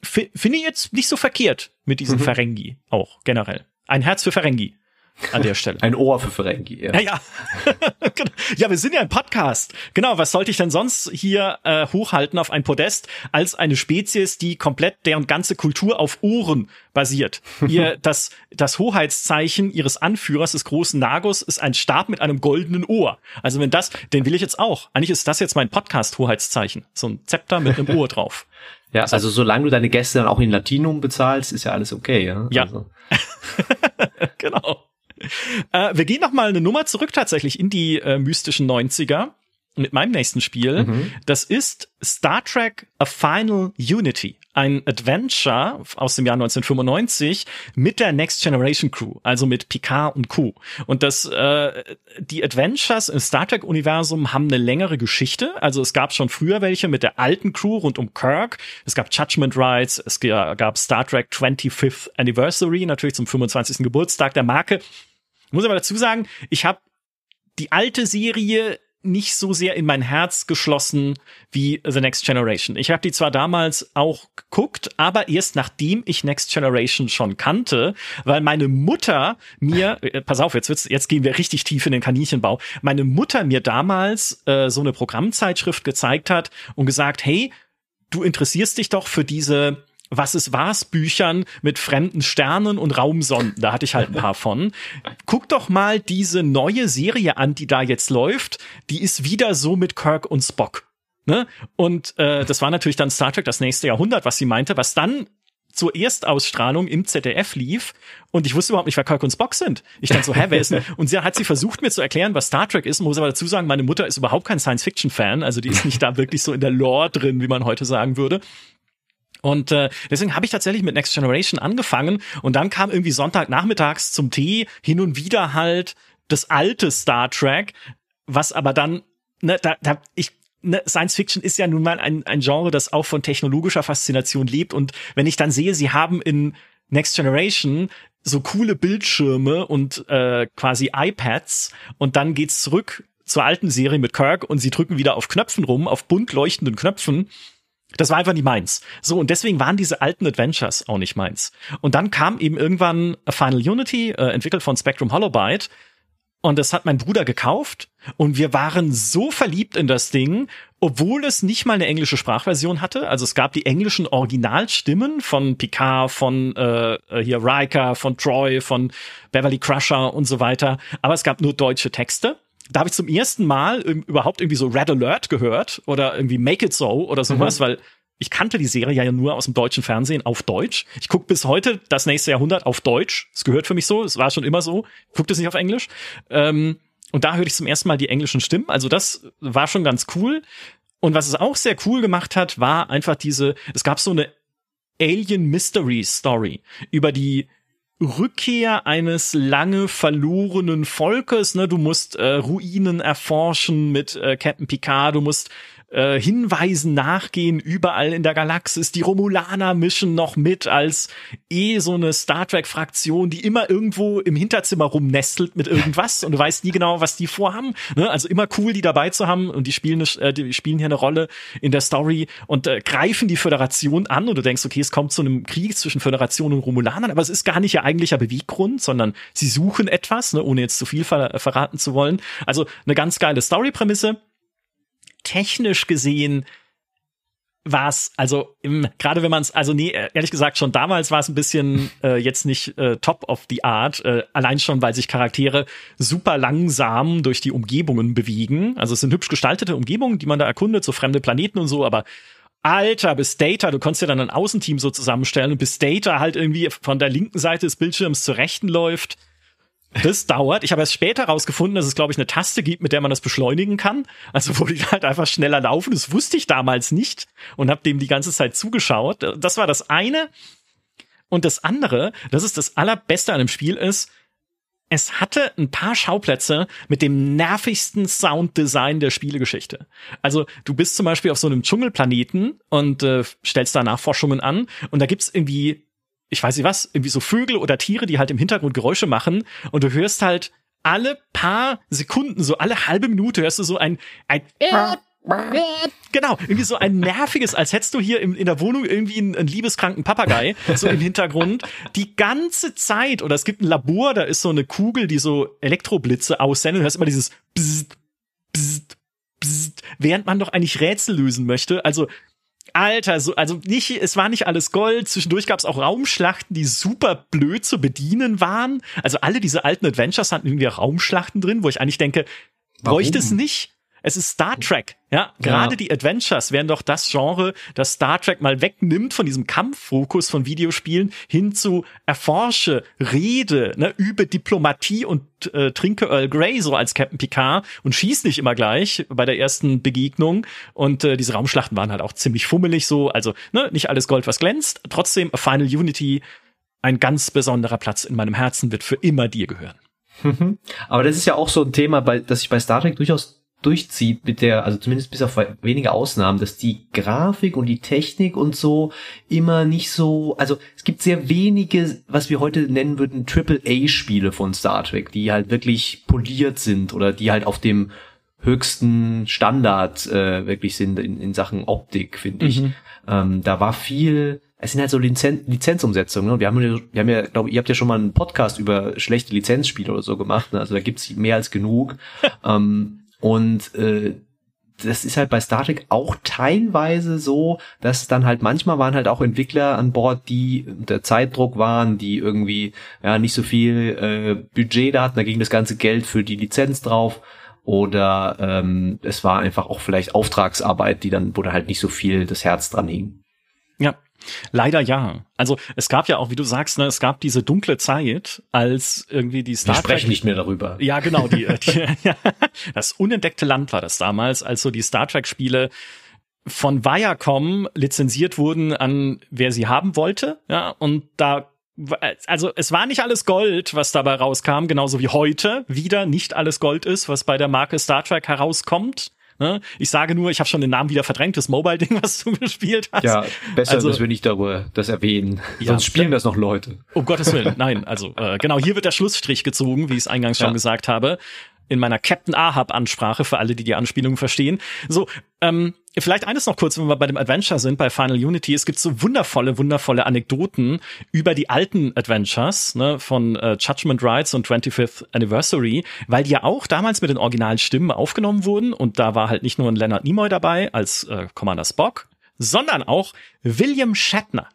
finde ich jetzt nicht so verkehrt mit diesem mhm. Ferengi auch generell. Ein Herz für Ferengi an der Stelle. Ein Ohr für Ferengi. Ja, ja. Ja, genau. ja wir sind ja ein Podcast. Genau, was sollte ich denn sonst hier äh, hochhalten auf ein Podest als eine Spezies, die komplett deren ganze Kultur auf Ohren basiert. Ihr, das, das Hoheitszeichen ihres Anführers des großen Nagus ist ein Stab mit einem goldenen Ohr. Also wenn das, den will ich jetzt auch. Eigentlich ist das jetzt mein Podcast-Hoheitszeichen. So ein Zepter mit einem Ohr drauf. Ja, also, also solange du deine Gäste dann auch in Latinum bezahlst, ist ja alles okay. Ja. ja. Also. genau. Äh, wir gehen noch mal eine Nummer zurück tatsächlich in die äh, mystischen 90er mit meinem nächsten Spiel. Mhm. Das ist Star Trek A Final Unity. Ein Adventure aus dem Jahr 1995 mit der Next Generation Crew, also mit Picard und Co. Und das, äh, die Adventures im Star Trek Universum haben eine längere Geschichte. Also es gab schon früher welche mit der alten Crew rund um Kirk. Es gab Judgment Rights. Es gab Star Trek 25th Anniversary, natürlich zum 25. Geburtstag der Marke. Ich muss aber dazu sagen, ich habe die alte Serie nicht so sehr in mein Herz geschlossen wie The Next Generation. Ich habe die zwar damals auch geguckt, aber erst nachdem ich Next Generation schon kannte, weil meine Mutter mir, äh, pass auf, jetzt wird's, jetzt gehen wir richtig tief in den Kaninchenbau. Meine Mutter mir damals äh, so eine Programmzeitschrift gezeigt hat und gesagt, hey, du interessierst dich doch für diese was es war's Büchern mit fremden Sternen und Raumsonden. Da hatte ich halt ein paar von. Guck doch mal diese neue Serie an, die da jetzt läuft. Die ist wieder so mit Kirk und Spock. Ne? Und äh, das war natürlich dann Star Trek das nächste Jahrhundert, was sie meinte, was dann zur Erstausstrahlung im ZDF lief und ich wusste überhaupt nicht, wer Kirk und Spock sind. Ich dachte so, hä, wer ist denn? Und sie hat sie versucht mir zu erklären, was Star Trek ist, muss aber dazu sagen, meine Mutter ist überhaupt kein Science-Fiction-Fan, also die ist nicht da wirklich so in der Lore drin, wie man heute sagen würde. Und äh, deswegen habe ich tatsächlich mit Next Generation angefangen und dann kam irgendwie Sonntagnachmittags zum Tee hin und wieder halt das alte Star Trek, was aber dann, ne, da, da ich ne, Science Fiction ist ja nun mal ein, ein Genre, das auch von technologischer Faszination lebt. Und wenn ich dann sehe, sie haben in Next Generation so coole Bildschirme und äh, quasi iPads und dann geht's zurück zur alten Serie mit Kirk und sie drücken wieder auf Knöpfen rum, auf bunt leuchtenden Knöpfen das war einfach nicht meins. So, und deswegen waren diese alten Adventures auch nicht meins. Und dann kam eben irgendwann Final Unity, äh, entwickelt von Spectrum Holobyte. Und das hat mein Bruder gekauft. Und wir waren so verliebt in das Ding, obwohl es nicht mal eine englische Sprachversion hatte. Also es gab die englischen Originalstimmen von Picard, von äh, hier Riker, von Troy, von Beverly Crusher und so weiter. Aber es gab nur deutsche Texte da habe ich zum ersten Mal überhaupt irgendwie so Red Alert gehört oder irgendwie Make It So oder sowas, mhm. weil ich kannte die Serie ja nur aus dem deutschen Fernsehen auf Deutsch. Ich gucke bis heute das nächste Jahrhundert auf Deutsch. Es gehört für mich so, es war schon immer so. Gucke das nicht auf Englisch. Ähm, und da hörte ich zum ersten Mal die englischen Stimmen. Also das war schon ganz cool. Und was es auch sehr cool gemacht hat, war einfach diese, es gab so eine Alien Mystery Story über die Rückkehr eines lange verlorenen Volkes. Ne? Du musst äh, Ruinen erforschen mit äh, Captain Picard, du musst äh, Hinweisen nachgehen, überall in der Galaxis. Die Romulaner mischen noch mit als eh so eine Star Trek-Fraktion, die immer irgendwo im Hinterzimmer rumnestelt mit irgendwas und du weißt nie genau, was die vorhaben. Ne? Also immer cool, die dabei zu haben und die spielen, äh, die spielen hier eine Rolle in der Story und äh, greifen die Föderation an und du denkst, okay, es kommt zu einem Krieg zwischen Föderation und Romulanern, aber es ist gar nicht ihr eigentlicher Beweggrund, sondern sie suchen etwas, ne, ohne jetzt zu viel ver verraten zu wollen. Also eine ganz geile Story-Prämisse technisch gesehen war es, also im, gerade wenn man es, also nee, ehrlich gesagt, schon damals war es ein bisschen äh, jetzt nicht äh, top of the art, äh, allein schon, weil sich Charaktere super langsam durch die Umgebungen bewegen. Also es sind hübsch gestaltete Umgebungen, die man da erkundet, so fremde Planeten und so, aber Alter, bis Data, du konntest ja dann ein Außenteam so zusammenstellen und bis Data halt irgendwie von der linken Seite des Bildschirms zur rechten läuft das dauert. Ich habe erst später rausgefunden, dass es, glaube ich, eine Taste gibt, mit der man das beschleunigen kann. Also wo die halt einfach schneller laufen. Das wusste ich damals nicht und habe dem die ganze Zeit zugeschaut. Das war das eine. Und das andere, das ist das Allerbeste an dem Spiel ist, es hatte ein paar Schauplätze mit dem nervigsten Sounddesign der Spielegeschichte. Also du bist zum Beispiel auf so einem Dschungelplaneten und äh, stellst da Nachforschungen an und da gibt's irgendwie ich weiß nicht was, irgendwie so Vögel oder Tiere, die halt im Hintergrund Geräusche machen und du hörst halt alle paar Sekunden, so alle halbe Minute hörst du so ein, ein Genau, irgendwie so ein nerviges, als hättest du hier in, in der Wohnung irgendwie einen, einen, liebeskranken Papagei, so im Hintergrund, die ganze Zeit, oder es gibt ein Labor, da ist so eine Kugel, die so Elektroblitze aussendet, du hörst immer dieses Bzzzt, Bzzzt, Bzzzt, während man doch eigentlich Rätsel lösen möchte. Also Alter, so, also nicht, es war nicht alles Gold. Zwischendurch gab es auch Raumschlachten, die super blöd zu bedienen waren. Also alle diese alten Adventures hatten irgendwie Raumschlachten drin, wo ich eigentlich denke, bräuchte es nicht. Es ist Star Trek. Ja, gerade ja. die Adventures wären doch das Genre, das Star Trek mal wegnimmt von diesem Kampffokus von Videospielen hin zu erforsche, rede, ne, übe Diplomatie und äh, trinke Earl Grey so als Captain Picard und schieß nicht immer gleich bei der ersten Begegnung. Und äh, diese Raumschlachten waren halt auch ziemlich fummelig so. Also ne, nicht alles Gold, was glänzt. Trotzdem Final Unity, ein ganz besonderer Platz in meinem Herzen, wird für immer dir gehören. Aber das ist ja auch so ein Thema, bei, das ich bei Star Trek durchaus durchzieht mit der, also zumindest bis auf wenige Ausnahmen, dass die Grafik und die Technik und so immer nicht so, also es gibt sehr wenige, was wir heute nennen würden, Triple-A-Spiele von Star Trek, die halt wirklich poliert sind oder die halt auf dem höchsten Standard äh, wirklich sind in, in Sachen Optik, finde ich. Mhm. Ähm, da war viel, es sind halt so Lizen Lizenzumsetzungen. Ne? Wir haben, wir haben ja, glaube ihr habt ja schon mal einen Podcast über schlechte Lizenzspiele oder so gemacht. Ne? Also da gibt's mehr als genug. ähm, und äh, das ist halt bei Star Trek auch teilweise so, dass dann halt manchmal waren halt auch Entwickler an Bord, die unter Zeitdruck waren, die irgendwie ja nicht so viel äh, Budget da hatten, da ging das ganze Geld für die Lizenz drauf. Oder ähm, es war einfach auch vielleicht Auftragsarbeit, die dann, wo da halt nicht so viel das Herz dran hing. Ja, Leider ja. Also es gab ja auch, wie du sagst, ne, es gab diese dunkle Zeit, als irgendwie die Star Wir sprechen nicht mehr darüber. Ja, genau. Die, äh, die, ja, das unentdeckte Land war das damals, als so die Star Trek-Spiele von Viacom lizenziert wurden an wer sie haben wollte. Ja, und da also es war nicht alles Gold, was dabei rauskam, genauso wie heute wieder nicht alles Gold ist, was bei der Marke Star Trek herauskommt. Ne? Ich sage nur, ich habe schon den Namen wieder verdrängt, das Mobile-Ding, was du gespielt hast. Ja, besser, also, dass wir nicht darüber das erwähnen. Ja, Sonst spielen das noch Leute. Um Gottes Willen, nein. Also äh, genau, hier wird der Schlussstrich gezogen, wie ich es eingangs ja. schon gesagt habe in meiner Captain Ahab-Ansprache, für alle, die die Anspielung verstehen. So, ähm, vielleicht eines noch kurz, wenn wir bei dem Adventure sind, bei Final Unity. Es gibt so wundervolle, wundervolle Anekdoten über die alten Adventures ne, von äh, Judgment Rights und 25th Anniversary, weil die ja auch damals mit den originalen Stimmen aufgenommen wurden und da war halt nicht nur ein Leonard Nimoy dabei als äh, Commander Spock, sondern auch William Shatner.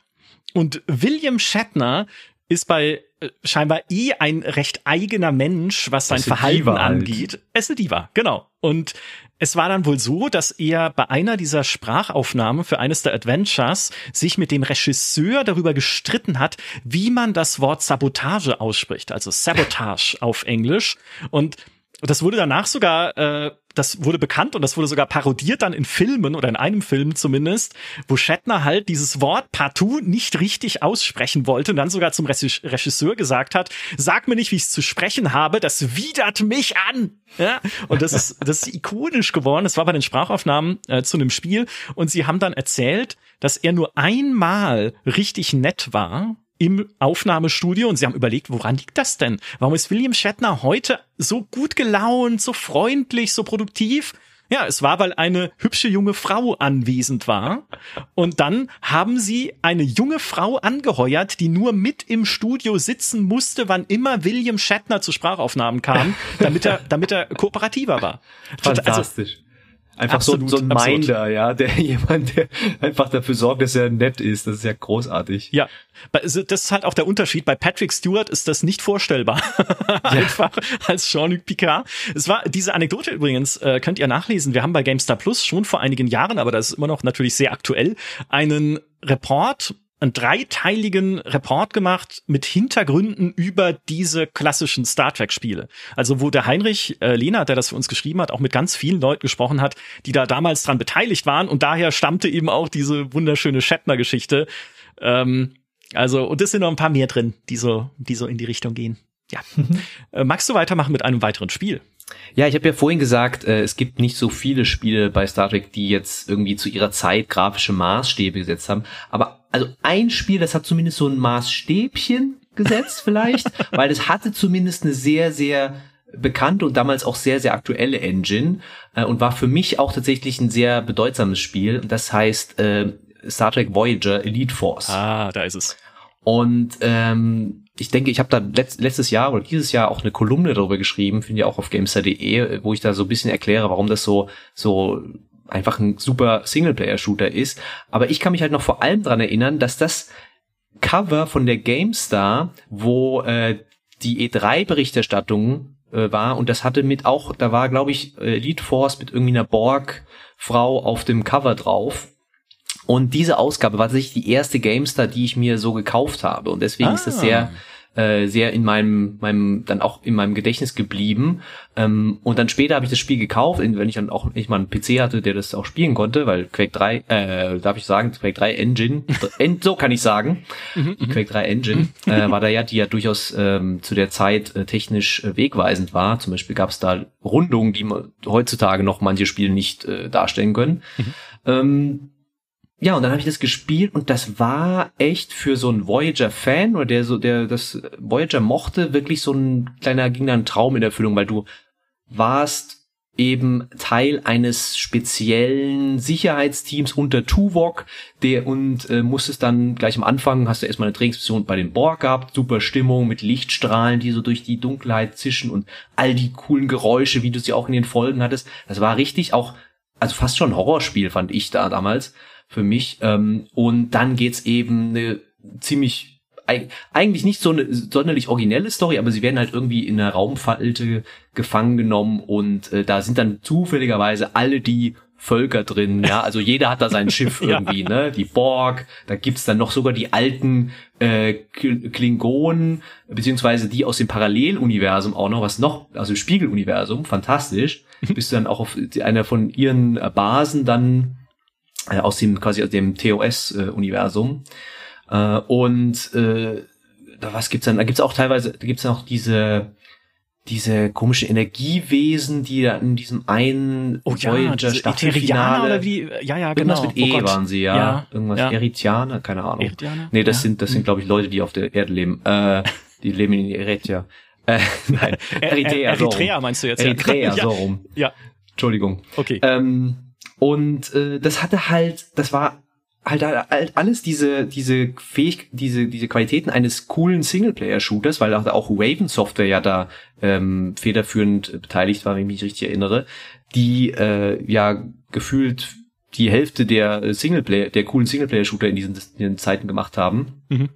Und William Shatner ist bei äh, scheinbar eh ein recht eigener Mensch, was sein Verhalten Diva halt. angeht. Halt. Es ist eine Diva, genau. Und es war dann wohl so, dass er bei einer dieser Sprachaufnahmen für eines der Adventures sich mit dem Regisseur darüber gestritten hat, wie man das Wort Sabotage ausspricht, also Sabotage auf Englisch. Und das wurde danach sogar äh, das wurde bekannt und das wurde sogar parodiert dann in Filmen oder in einem Film zumindest, wo Shatner halt dieses Wort partout nicht richtig aussprechen wollte und dann sogar zum Regisseur gesagt hat, sag mir nicht, wie ich es zu sprechen habe, das widert mich an. Ja, und das ist, das ist ikonisch geworden. Das war bei den Sprachaufnahmen äh, zu einem Spiel und sie haben dann erzählt, dass er nur einmal richtig nett war im Aufnahmestudio und sie haben überlegt, woran liegt das denn? Warum ist William Shatner heute so gut gelaunt, so freundlich, so produktiv? Ja, es war, weil eine hübsche junge Frau anwesend war. Und dann haben sie eine junge Frau angeheuert, die nur mit im Studio sitzen musste, wann immer William Shatner zu Sprachaufnahmen kam, damit er, damit er kooperativer war. Also Fantastisch. Also, Einfach absolut, so, so ein absolut. Minder, ja, der jemand, der einfach dafür sorgt, dass er nett ist. Das ist ja großartig. Ja, das ist halt auch der Unterschied. Bei Patrick Stewart ist das nicht vorstellbar. einfach als Jean-Luc Picard. Es war diese Anekdote übrigens, äh, könnt ihr nachlesen. Wir haben bei GameStar Plus schon vor einigen Jahren, aber das ist immer noch natürlich sehr aktuell, einen Report einen dreiteiligen Report gemacht mit Hintergründen über diese klassischen Star Trek Spiele. Also wo der Heinrich äh, Lehner, der das für uns geschrieben hat, auch mit ganz vielen Leuten gesprochen hat, die da damals dran beteiligt waren und daher stammte eben auch diese wunderschöne Shatner Geschichte. Ähm, also und es sind noch ein paar mehr drin, die so die so in die Richtung gehen. Ja. Mhm. Äh, magst du weitermachen mit einem weiteren Spiel? Ja, ich habe ja vorhin gesagt, äh, es gibt nicht so viele Spiele bei Star Trek, die jetzt irgendwie zu ihrer Zeit grafische Maßstäbe gesetzt haben. Aber also ein Spiel, das hat zumindest so ein Maßstäbchen gesetzt vielleicht, weil es hatte zumindest eine sehr, sehr bekannte und damals auch sehr, sehr aktuelle Engine äh, und war für mich auch tatsächlich ein sehr bedeutsames Spiel. Das heißt äh, Star Trek Voyager Elite Force. Ah, da ist es. Und ähm, ich denke, ich habe da letzt, letztes Jahr oder dieses Jahr auch eine Kolumne darüber geschrieben, finde ich auch auf gamestar.de, wo ich da so ein bisschen erkläre, warum das so so einfach ein super Singleplayer-Shooter ist. Aber ich kann mich halt noch vor allem dran erinnern, dass das Cover von der GameStar, wo äh, die E3-Berichterstattung äh, war und das hatte mit auch, da war glaube ich Elite Force mit irgendwie einer Borg-Frau auf dem Cover drauf. Und diese Ausgabe war tatsächlich die erste GameStar, die ich mir so gekauft habe. Und deswegen ah. ist es sehr äh, sehr in meinem, meinem, dann auch in meinem Gedächtnis geblieben. Ähm, und dann später habe ich das Spiel gekauft, wenn ich dann auch ich mal einen PC hatte, der das auch spielen konnte, weil Quake 3, äh, darf ich sagen, Quake 3 Engine, so kann ich sagen, mhm, die mhm. Quake 3 Engine, äh, war da ja, die ja durchaus ähm, zu der Zeit äh, technisch äh, wegweisend war. Zum Beispiel gab es da Rundungen, die heutzutage noch manche Spiele nicht äh, darstellen können. Mhm. Ähm, ja, und dann habe ich das gespielt und das war echt für so einen Voyager-Fan oder der so, der das Voyager mochte, wirklich so ein kleiner, ging da ein Traum in Erfüllung, weil du warst eben Teil eines speziellen Sicherheitsteams unter Tuvok, der und äh, musstest dann gleich am Anfang, hast du erstmal eine Trainingsmission bei den Borg gehabt, super Stimmung mit Lichtstrahlen, die so durch die Dunkelheit zischen und all die coolen Geräusche, wie du sie auch in den Folgen hattest. Das war richtig auch, also fast schon ein Horrorspiel, fand ich da damals für mich. Ähm, und dann geht's eben eine ziemlich eigentlich nicht so eine sonderlich originelle Story, aber sie werden halt irgendwie in einer Raumfalte gefangen genommen und äh, da sind dann zufälligerweise alle die Völker drin, ja, also jeder hat da sein Schiff irgendwie, ja. ne, die Borg, da gibt's dann noch sogar die alten äh, Klingonen, beziehungsweise die aus dem Paralleluniversum auch noch, was noch, also Spiegeluniversum, fantastisch, bist du dann auch auf einer von ihren Basen dann äh, aus dem quasi aus dem TOS-Universum. Äh, und äh, was gibt's dann? Da gibt's auch teilweise, da gibt's auch diese diese komischen Energiewesen, die da in diesem einen oh, ja, Voyager Staffelfinale oder wie ja ja genau. irgendwas mit E oh waren sie ja, ja irgendwas ja. Eritianer keine Ahnung. Eritianer? nee das ja. sind das sind glaube ich Leute die auf der Erde leben. Äh, die leben in Eritrea. Äh, nein. Eritrea, Eritrea meinst du jetzt Eritrea ja. so rum. Ja. Entschuldigung. Okay. Ähm, und äh, das hatte halt, das war halt alles diese diese Fähig diese diese Qualitäten eines coolen Singleplayer-Shooters, weil auch Raven Software ja da ähm, federführend beteiligt war, wenn ich mich richtig erinnere, die äh, ja gefühlt die Hälfte der Singleplayer der coolen Singleplayer-Shooter in diesen, in diesen Zeiten gemacht haben. Mhm.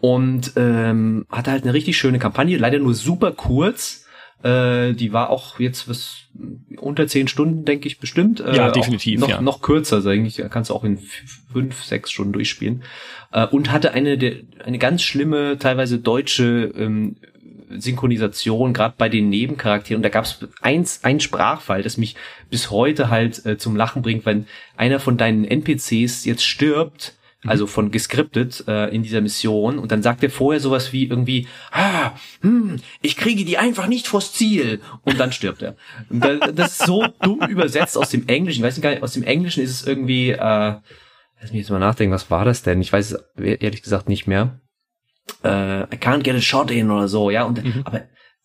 Und ähm, hatte halt eine richtig schöne Kampagne, leider nur super kurz äh, die war auch jetzt was unter zehn Stunden, denke ich, bestimmt. Äh, ja, definitiv. Noch, ja. noch kürzer, also eigentlich kannst du auch in fünf, sechs Stunden durchspielen. Äh, und hatte eine, der, eine ganz schlimme, teilweise deutsche ähm, Synchronisation, gerade bei den Nebencharakteren. Und da gab es eins, ein Sprachfall, das mich bis heute halt äh, zum Lachen bringt, wenn einer von deinen NPCs jetzt stirbt. Also von geskriptet äh, in dieser Mission und dann sagt er vorher sowas wie irgendwie, ah, hm, ich kriege die einfach nicht vors Ziel und dann stirbt er. das ist so dumm übersetzt aus dem Englischen. Ich weiß nicht, aus dem Englischen ist es irgendwie, äh, lass mich jetzt mal nachdenken, was war das denn? Ich weiß es ehrlich gesagt nicht mehr äh, I can't get a shot in oder so, ja, und mhm. aber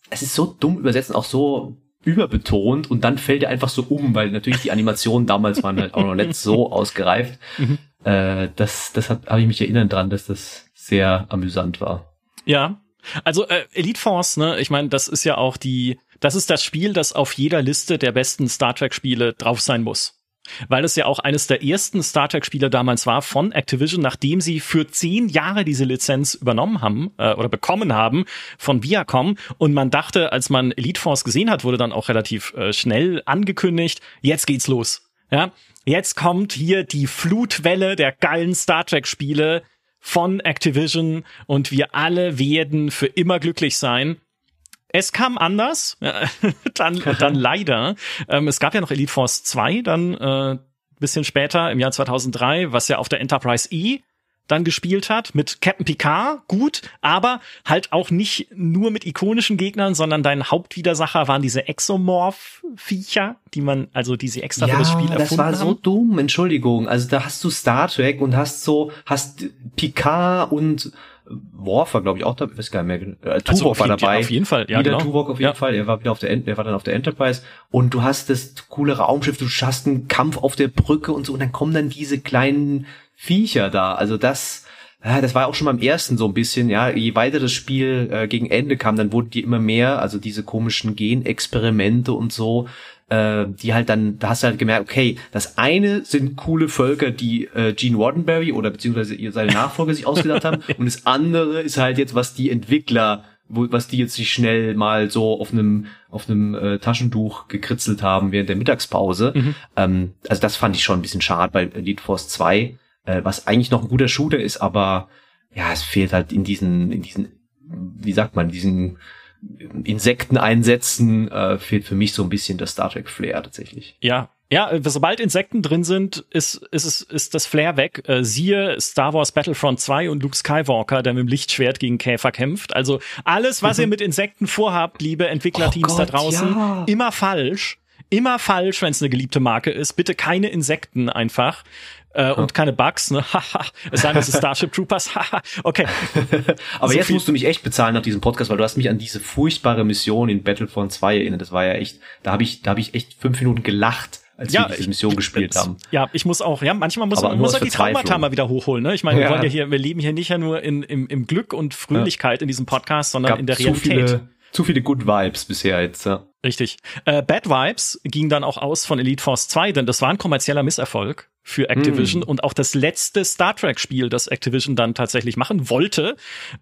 es ist so dumm übersetzt und auch so überbetont und dann fällt er einfach so um, weil natürlich die Animationen damals waren halt auch noch nicht so ausgereift. Mhm. Äh, das das habe ich mich erinnern dran, dass das sehr amüsant war. Ja, also äh, Elite Force, ne, ich meine, das ist ja auch die, das ist das Spiel, das auf jeder Liste der besten Star Trek Spiele drauf sein muss weil es ja auch eines der ersten Star Trek-Spiele damals war von Activision, nachdem sie für zehn Jahre diese Lizenz übernommen haben äh, oder bekommen haben von Viacom. Und man dachte, als man Elite Force gesehen hat, wurde dann auch relativ äh, schnell angekündigt, jetzt geht's los. Ja, jetzt kommt hier die Flutwelle der geilen Star Trek-Spiele von Activision und wir alle werden für immer glücklich sein. Es kam anders, dann, dann leider. Ähm, es gab ja noch Elite Force 2, dann äh, bisschen später im Jahr 2003, was ja auf der Enterprise E dann gespielt hat mit Captain Picard, gut, aber halt auch nicht nur mit ikonischen Gegnern, sondern dein Hauptwidersacher waren diese Exomorph-Viecher, die man, also die sie extra ja, für das Spiel erfunden haben. das war so dumm, Entschuldigung. Also da hast du Star Trek und hast so, hast Picard und Worf war, glaube ich, auch da, ich weiß gar nicht mehr. Äh, Tuvok also, war dabei. Auf jeden Fall, ja. Wieder genau. Tuvok auf jeden ja. Fall. Er war wieder auf der, er war dann auf der Enterprise. Und du hast das coole Raumschiff, du hast einen Kampf auf der Brücke und so. Und dann kommen dann diese kleinen Viecher da. Also das, ja, das war auch schon beim ersten so ein bisschen, ja. Je weiter das Spiel äh, gegen Ende kam, dann wurden die immer mehr, also diese komischen Genexperimente und so äh, die halt dann, da hast du halt gemerkt, okay, das eine sind coole Völker, die äh, Gene Roddenberry oder beziehungsweise seine Nachfolger sich ausgedacht haben und das andere ist halt jetzt, was die Entwickler wo, was die jetzt sich schnell mal so auf einem auf einem äh, Taschentuch gekritzelt haben während der Mittagspause. Mhm. Ähm, also das fand ich schon ein bisschen schade bei Elite Force 2, äh, was eigentlich noch ein guter Shooter ist, aber ja, es fehlt halt in diesen in diesen wie sagt man, diesen Insekten einsetzen, äh, fehlt für mich so ein bisschen das Star Trek Flair tatsächlich. Ja, ja, sobald Insekten drin sind, ist, ist, es, ist das Flair weg. Äh, siehe Star Wars Battlefront 2 und Luke Skywalker, der mit dem Lichtschwert gegen Käfer kämpft. Also alles, was ihr mit Insekten vorhabt, liebe Entwicklerteams oh Gott, da draußen, ja. immer falsch. Immer falsch, wenn es eine geliebte Marke ist. Bitte keine Insekten einfach äh, und keine Bugs. Ne? es sei denn, es ist Starship Troopers. okay. Aber so jetzt musst du mich echt bezahlen nach diesem Podcast, weil du hast mich an diese furchtbare Mission in Battlefront 2 erinnert. Das war ja echt, da habe ich, da habe ich echt fünf Minuten gelacht als ja, wir diese Mission ich, gespielt haben. Ja, ich muss auch, ja, manchmal muss man muss halt die Traumata mal wieder hochholen. Ne? Ich meine, wir ja. wollen ja hier, wir leben hier nicht ja nur in, im, im Glück und Fröhlichkeit ja. in diesem Podcast, sondern Gab in der Realität. Zu viele, zu viele Good Vibes bisher jetzt, ja. Richtig. Äh, Bad Vibes ging dann auch aus von Elite Force 2, denn das war ein kommerzieller Misserfolg für Activision mm. und auch das letzte Star Trek-Spiel, das Activision dann tatsächlich machen wollte.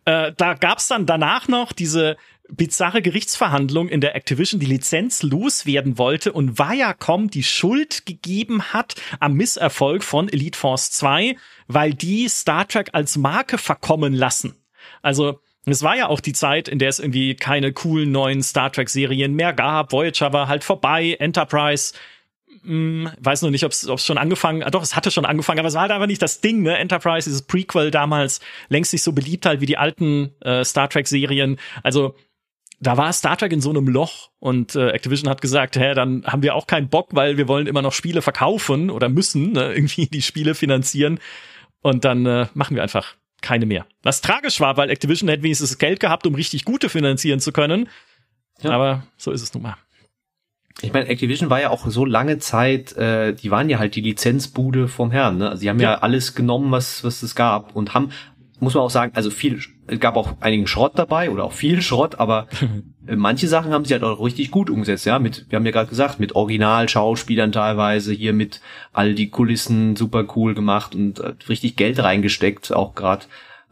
Äh, da gab's dann danach noch diese bizarre Gerichtsverhandlung, in der Activision die Lizenz loswerden wollte und Viacom die Schuld gegeben hat am Misserfolg von Elite Force 2, weil die Star Trek als Marke verkommen lassen. Also es war ja auch die Zeit, in der es irgendwie keine coolen neuen Star Trek Serien mehr gab. Voyager war halt vorbei, Enterprise hm, weiß noch nicht, ob es schon angefangen, doch, es hatte schon angefangen, aber es war halt einfach nicht das Ding, ne? Enterprise, dieses Prequel damals längst nicht so beliebt halt wie die alten äh, Star Trek Serien. Also da war Star Trek in so einem Loch und äh, Activision hat gesagt, hä, dann haben wir auch keinen Bock, weil wir wollen immer noch Spiele verkaufen oder müssen ne, irgendwie die Spiele finanzieren und dann äh, machen wir einfach keine mehr. Was tragisch war, weil Activision hätte wenigstens Geld gehabt, um richtig gute finanzieren zu können. Ja. Aber so ist es nun mal ich meine, Activision war ja auch so lange Zeit, äh, die waren ja halt die Lizenzbude vom Herrn, ne? Also die haben ja, ja alles genommen, was was es gab und haben muss man auch sagen, also viel es gab auch einigen Schrott dabei oder auch viel Schrott, aber manche Sachen haben sie halt auch richtig gut umgesetzt, ja, mit wir haben ja gerade gesagt, mit Original-Schauspielern teilweise, hier mit all die Kulissen super cool gemacht und äh, richtig Geld reingesteckt, auch gerade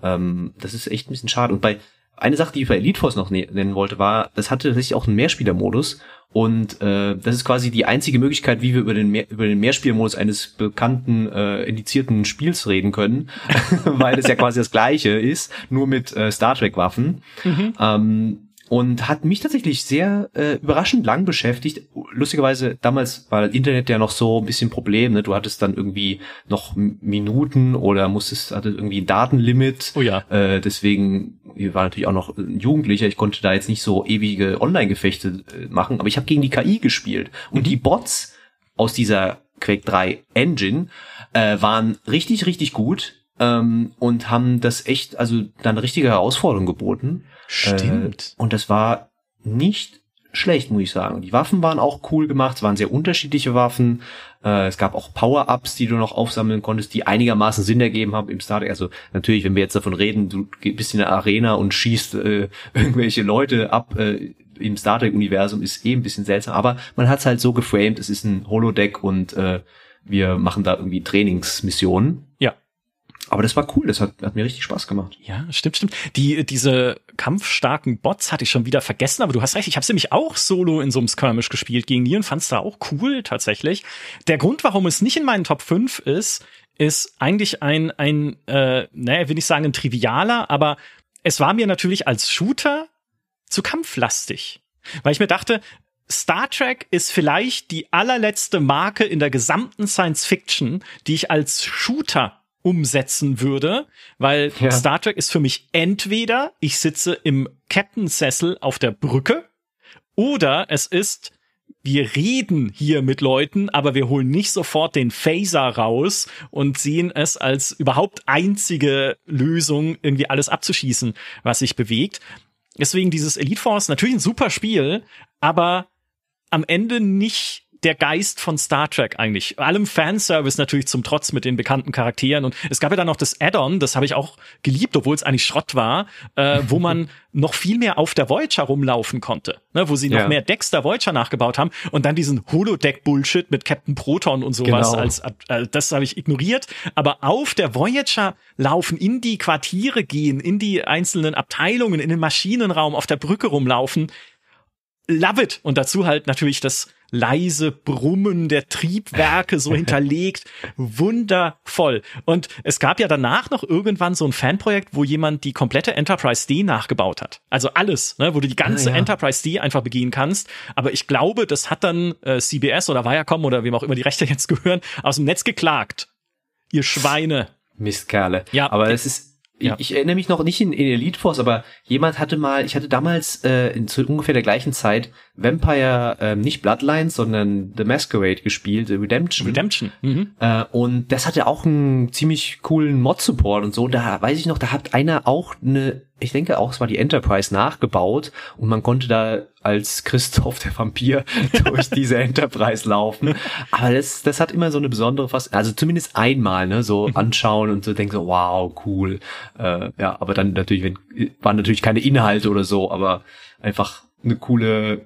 ähm, das ist echt ein bisschen schade. Und bei eine Sache, die ich bei Elite Force noch ne-, nennen wollte, war, das hatte tatsächlich auch einen Mehrspielermodus und äh, das ist quasi die einzige Möglichkeit, wie wir über den, Mehr über den Mehrspielmodus eines bekannten, äh, indizierten Spiels reden können, weil es ja quasi das gleiche ist, nur mit äh, Star Trek-Waffen. Mhm. Ähm, und hat mich tatsächlich sehr äh, überraschend lang beschäftigt. Lustigerweise, damals war das Internet ja noch so ein bisschen Problem, ne? Du hattest dann irgendwie noch Minuten oder musstest, hatte irgendwie ein Datenlimit. Oh ja. Äh, deswegen, ich war natürlich auch noch ein Jugendlicher, ich konnte da jetzt nicht so ewige Online-Gefechte äh, machen, aber ich habe gegen die KI gespielt. Und mhm. die Bots aus dieser Quake 3 Engine äh, waren richtig, richtig gut ähm, und haben das echt, also dann richtige Herausforderung geboten. Stimmt. Äh, und das war nicht schlecht, muss ich sagen. Die Waffen waren auch cool gemacht, es waren sehr unterschiedliche Waffen. Äh, es gab auch Power-Ups, die du noch aufsammeln konntest, die einigermaßen Sinn ergeben haben im Start. Also natürlich, wenn wir jetzt davon reden, du bist in der Arena und schießt äh, irgendwelche Leute ab äh, im Star Trek-Universum, ist eh ein bisschen seltsam. Aber man hat es halt so geframed, es ist ein Holodeck und äh, wir machen da irgendwie Trainingsmissionen. Ja. Aber das war cool, das hat, hat mir richtig Spaß gemacht. Ja, stimmt, stimmt. Die, diese kampfstarken Bots hatte ich schon wieder vergessen, aber du hast recht, ich habe nämlich auch solo in so einem Skirmish gespielt gegen die und fand's da auch cool tatsächlich. Der Grund, warum es nicht in meinen Top 5 ist, ist eigentlich ein, ein äh, naja, will ich sagen, ein trivialer, aber es war mir natürlich als Shooter zu kampflastig. Weil ich mir dachte, Star Trek ist vielleicht die allerletzte Marke in der gesamten Science Fiction, die ich als Shooter umsetzen würde, weil ja. Star Trek ist für mich entweder ich sitze im Captain-Sessel auf der Brücke oder es ist wir reden hier mit Leuten, aber wir holen nicht sofort den Phaser raus und sehen es als überhaupt einzige Lösung, irgendwie alles abzuschießen, was sich bewegt. Deswegen dieses Elite Force natürlich ein super Spiel, aber am Ende nicht der Geist von Star Trek eigentlich. Allem Fanservice natürlich zum Trotz mit den bekannten Charakteren. Und es gab ja dann noch das Add-on, das habe ich auch geliebt, obwohl es eigentlich Schrott war, äh, wo man noch viel mehr auf der Voyager rumlaufen konnte. Ne, wo sie noch ja. mehr Decks der Voyager nachgebaut haben und dann diesen Holodeck-Bullshit mit Captain Proton und sowas genau. als, äh, das habe ich ignoriert. Aber auf der Voyager laufen, in die Quartiere gehen, in die einzelnen Abteilungen, in den Maschinenraum, auf der Brücke rumlaufen. Love it. Und dazu halt natürlich das leise Brummen der Triebwerke so hinterlegt. Wundervoll. Und es gab ja danach noch irgendwann so ein Fanprojekt, wo jemand die komplette Enterprise D nachgebaut hat. Also alles, ne, wo du die ganze ah, ja. Enterprise D einfach begehen kannst. Aber ich glaube, das hat dann äh, CBS oder Viacom oder wem auch immer die Rechte jetzt gehören, aus dem Netz geklagt. Ihr Schweine. Mistkerle. Ja. Aber es ist ja. Ich, ich, erinnere mich noch nicht in, in Elite Force, aber jemand hatte mal, ich hatte damals äh, in, zu ungefähr der gleichen Zeit Vampire, äh, nicht Bloodlines, sondern The Masquerade gespielt, Redemption. Redemption. Mhm. Äh, und das hatte auch einen ziemlich coolen Mod-Support und so. Da weiß ich noch, da hat einer auch eine ich denke auch, es war die Enterprise nachgebaut und man konnte da als Christoph der Vampir durch diese Enterprise laufen. Aber das, das hat immer so eine besondere Fast, also zumindest einmal, ne, so mhm. anschauen und so denken so, wow, cool. Äh, ja, aber dann natürlich, wenn, waren natürlich keine Inhalte oder so, aber einfach eine coole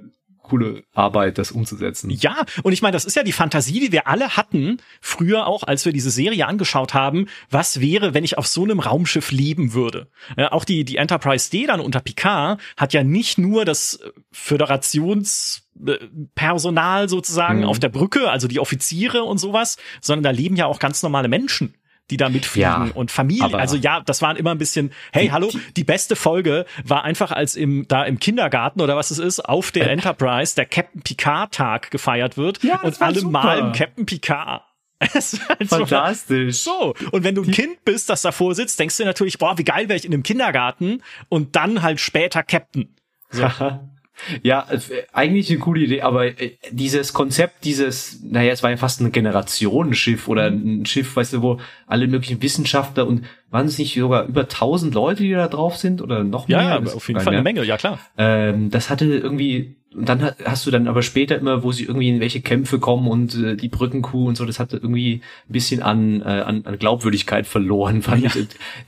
coole Arbeit, das umzusetzen. Ja, und ich meine, das ist ja die Fantasie, die wir alle hatten, früher auch, als wir diese Serie angeschaut haben, was wäre, wenn ich auf so einem Raumschiff leben würde. Ja, auch die, die Enterprise D dann unter Picard hat ja nicht nur das Föderationspersonal sozusagen mhm. auf der Brücke, also die Offiziere und sowas, sondern da leben ja auch ganz normale Menschen die da mitfliegen ja, und Familie. Also ja, das waren immer ein bisschen, hey, die, hallo, die beste Folge war einfach als im, da im Kindergarten oder was es ist, auf der äh. Enterprise der Captain Picard Tag gefeiert wird ja, und alle super. malen Captain Picard. halt Fantastisch. So. Und wenn du ein Kind bist, das davor sitzt, denkst du natürlich, boah, wie geil wäre ich in einem Kindergarten und dann halt später Captain. So. Ja, eigentlich eine coole Idee, aber äh, dieses Konzept, dieses, naja, es war ja fast ein Generationenschiff oder ein Schiff, weißt du, wo alle möglichen Wissenschaftler und waren es nicht sogar über tausend Leute, die da drauf sind oder noch mehr? Ja, auf jeden Fall eine Menge, ja klar. Ähm, das hatte irgendwie und dann hast du dann aber später immer, wo sie irgendwie in welche Kämpfe kommen und äh, die Brückenkuh und so, das hatte irgendwie ein bisschen an, äh, an, an Glaubwürdigkeit verloren. Fand ja.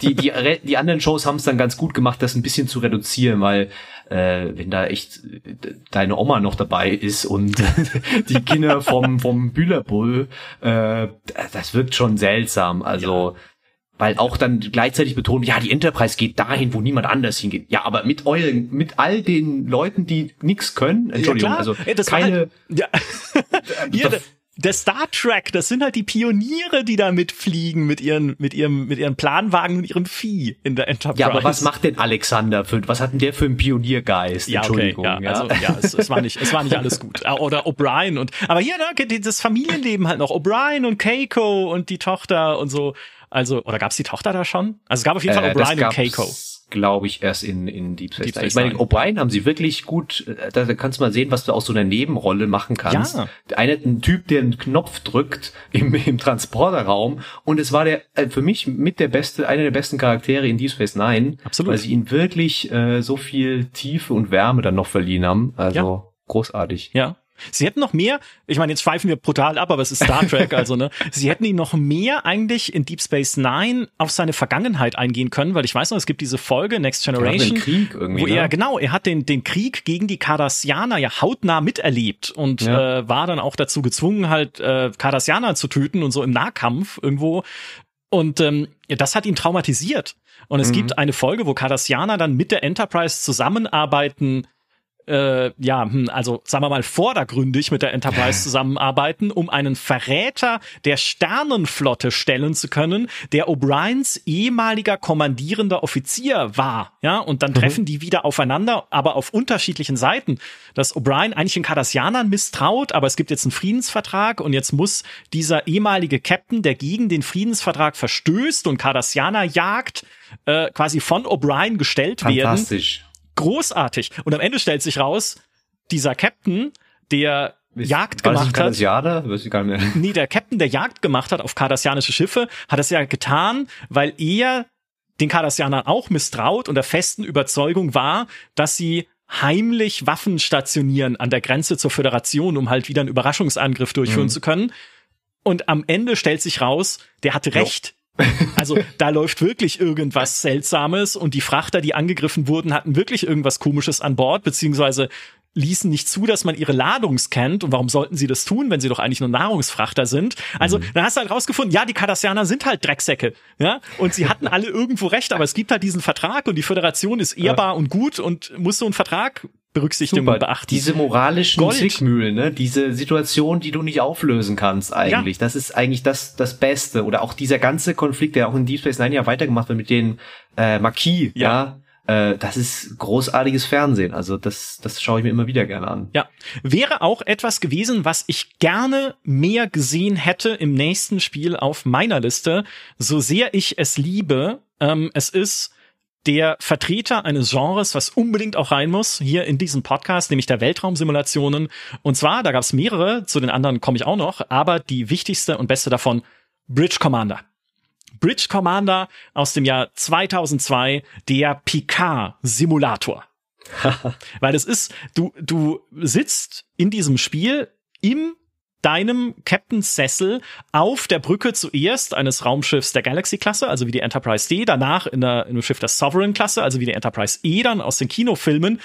Die, die, die anderen Shows haben es dann ganz gut gemacht, das ein bisschen zu reduzieren, weil äh, wenn da echt deine Oma noch dabei ist und die Kinder vom, vom Bühlerbull, äh, das wirkt schon seltsam. Also, ja. weil auch dann gleichzeitig betont, ja, die Enterprise geht dahin, wo niemand anders hingeht. Ja, aber mit euren, mit all den Leuten, die nichts können, Entschuldigung, ja, also Ey, keine. Halt, ja. Hier, der Star Trek, das sind halt die Pioniere, die da mitfliegen mit ihren, mit ihrem, mit ihren Planwagen und ihrem Vieh in der Enterprise. Ja, aber was macht denn Alexander für, was hat denn der für einen Pioniergeist? Ja, okay, ja, ja. also, ja, es, es, war nicht, es war nicht alles gut. Oder O'Brien und, aber hier, ne, das Familienleben halt noch. O'Brien und Keiko und die Tochter und so. Also, oder gab's die Tochter da schon? Also es gab auf jeden Fall äh, O'Brien und Keiko glaube ich, erst in, in Deep Space, Deep Space Ich meine, O'Brien haben sie wirklich gut, äh, da kannst du mal sehen, was du aus so einer Nebenrolle machen kannst. Ja. Der eine, ein Typ, der einen Knopf drückt im, im Transporterraum und es war der, äh, für mich mit der beste, einer der besten Charaktere in Deep Space Nine. Absolut. Weil sie ihn wirklich äh, so viel Tiefe und Wärme dann noch verliehen haben. Also ja. großartig. Ja, Sie hätten noch mehr, ich meine, jetzt schweifen wir brutal ab, aber es ist Star Trek, also ne, sie hätten ihn noch mehr eigentlich in Deep Space Nine auf seine Vergangenheit eingehen können, weil ich weiß noch, es gibt diese Folge Next Generation, Krieg irgendwie, wo er ne? genau, er hat den den Krieg gegen die Cardassianer ja hautnah miterlebt und ja. äh, war dann auch dazu gezwungen, halt äh, Cardassianer zu töten und so im Nahkampf irgendwo. Und ähm, das hat ihn traumatisiert. Und es mhm. gibt eine Folge, wo Cardassianer dann mit der Enterprise zusammenarbeiten äh, ja, hm, also sagen wir mal vordergründig mit der Enterprise zusammenarbeiten, um einen Verräter der Sternenflotte stellen zu können, der O'Briens ehemaliger kommandierender Offizier war. Ja, und dann mhm. treffen die wieder aufeinander, aber auf unterschiedlichen Seiten. Dass O'Brien eigentlich den Cardassianern misstraut, aber es gibt jetzt einen Friedensvertrag und jetzt muss dieser ehemalige Captain, der gegen den Friedensvertrag verstößt und Cardassianer jagt, äh, quasi von O'Brien gestellt werden. Fantastisch großartig. Und am Ende stellt sich raus, dieser Captain, der Wisst, Jagd gemacht hat. Weiß ich gar nicht mehr. Nee, der Captain, der Jagd gemacht hat auf kardassianische Schiffe, hat das ja getan, weil er den Kardassianern auch misstraut und der festen Überzeugung war, dass sie heimlich Waffen stationieren an der Grenze zur Föderation, um halt wieder einen Überraschungsangriff durchführen mhm. zu können. Und am Ende stellt sich raus, der hatte recht. Also da läuft wirklich irgendwas Seltsames und die Frachter, die angegriffen wurden, hatten wirklich irgendwas Komisches an Bord, beziehungsweise ließen nicht zu, dass man ihre Ladung scannt. Und warum sollten sie das tun, wenn sie doch eigentlich nur Nahrungsfrachter sind? Also, mhm. dann hast du halt rausgefunden, ja, die Cardassianer sind halt Drecksäcke. Ja, und sie hatten alle irgendwo recht, aber es gibt halt diesen Vertrag und die Föderation ist ehrbar ja. und gut und muss so einen Vertrag berücksichtigen und beachten. Diese moralischen Gold. Zwickmühlen, ne? diese Situation, die du nicht auflösen kannst eigentlich. Ja. Das ist eigentlich das, das Beste. Oder auch dieser ganze Konflikt, der auch in Deep Space Nine ja weitergemacht wird mit den äh, Marquis, ja. ja? Äh, das ist großartiges Fernsehen. Also das, das schaue ich mir immer wieder gerne an. Ja. Wäre auch etwas gewesen, was ich gerne mehr gesehen hätte im nächsten Spiel auf meiner Liste. So sehr ich es liebe. Ähm, es ist der Vertreter eines Genres, was unbedingt auch rein muss, hier in diesem Podcast, nämlich der Weltraumsimulationen. Und zwar, da gab es mehrere, zu den anderen komme ich auch noch, aber die wichtigste und beste davon, Bridge Commander. Bridge Commander aus dem Jahr 2002, der Picard-Simulator. Weil es ist, du, du sitzt in diesem Spiel im deinem Captain's Sessel auf der Brücke zuerst eines Raumschiffs der Galaxy-Klasse, also wie die Enterprise D, danach in, der, in einem Schiff der Sovereign-Klasse, also wie die Enterprise E dann aus den Kinofilmen.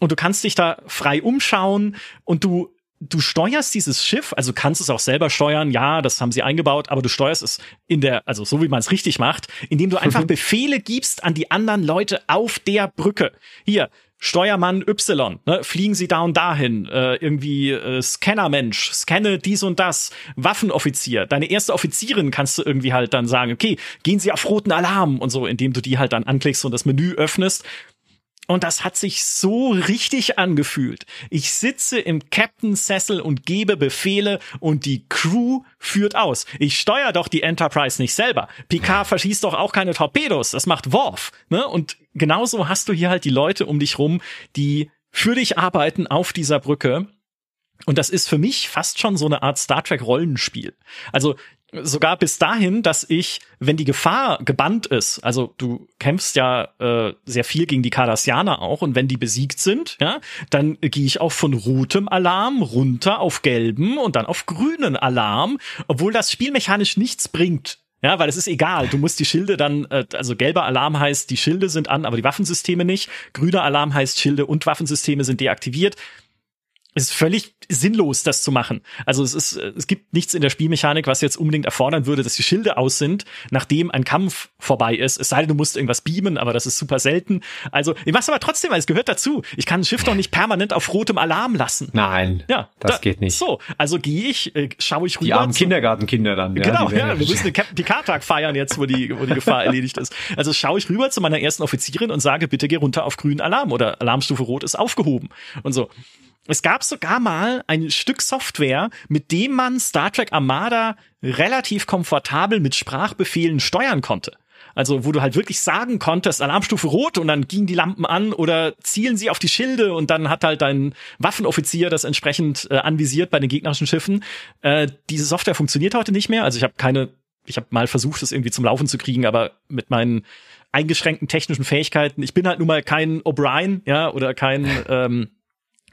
Und du kannst dich da frei umschauen und du du steuerst dieses Schiff, also kannst es auch selber steuern, ja, das haben sie eingebaut, aber du steuerst es in der, also so wie man es richtig macht, indem du einfach Befehle gibst an die anderen Leute auf der Brücke. Hier, Steuermann Y, ne, fliegen Sie da und dahin, äh, irgendwie äh, Scannermensch, scanne dies und das, Waffenoffizier, deine erste Offizierin kannst du irgendwie halt dann sagen, okay, gehen Sie auf roten Alarm und so, indem du die halt dann anklickst und das Menü öffnest und das hat sich so richtig angefühlt. Ich sitze im Captain Sessel und gebe Befehle und die Crew führt aus. Ich steuere doch die Enterprise nicht selber. Picard verschießt doch auch keine Torpedos. Das macht Worf. Ne? Und genauso hast du hier halt die Leute um dich rum, die für dich arbeiten auf dieser Brücke. Und das ist für mich fast schon so eine Art Star Trek Rollenspiel. Also sogar bis dahin, dass ich, wenn die Gefahr gebannt ist, also du kämpfst ja äh, sehr viel gegen die Cardassianer auch und wenn die besiegt sind, ja, dann gehe ich auch von rotem Alarm runter auf gelben und dann auf grünen Alarm, obwohl das spielmechanisch nichts bringt. Ja, weil es ist egal. Du musst die Schilde dann, äh, also gelber Alarm heißt, die Schilde sind an, aber die Waffensysteme nicht. Grüner Alarm heißt, Schilde und Waffensysteme sind deaktiviert es ist völlig sinnlos, das zu machen. Also es ist, es gibt nichts in der Spielmechanik, was jetzt unbedingt erfordern würde, dass die Schilde aus sind, nachdem ein Kampf vorbei ist. Es sei denn, du musst irgendwas beamen, aber das ist super selten. Also, ich mach's aber trotzdem, weil es gehört dazu. Ich kann ein Schiff doch nicht permanent auf rotem Alarm lassen. Nein. Ja, das da, geht nicht. So, also gehe ich, äh, schaue ich rüber. Die armen Kindergartenkinder dann. Ja, genau, ja, wir müssen den Captain Picard-Tag feiern jetzt, wo die, wo die Gefahr erledigt ist. Also schaue ich rüber zu meiner ersten Offizierin und sage, bitte geh runter auf grünen Alarm oder Alarmstufe rot ist aufgehoben. Und so. Es gab sogar mal ein Stück Software, mit dem man Star Trek Armada relativ komfortabel mit Sprachbefehlen steuern konnte. Also, wo du halt wirklich sagen konntest, Alarmstufe rot und dann gingen die Lampen an oder zielen sie auf die Schilde und dann hat halt dein Waffenoffizier das entsprechend äh, anvisiert bei den gegnerischen Schiffen. Äh, diese Software funktioniert heute nicht mehr. Also ich habe keine, ich habe mal versucht, das irgendwie zum Laufen zu kriegen, aber mit meinen eingeschränkten technischen Fähigkeiten, ich bin halt nun mal kein O'Brien, ja, oder kein ähm,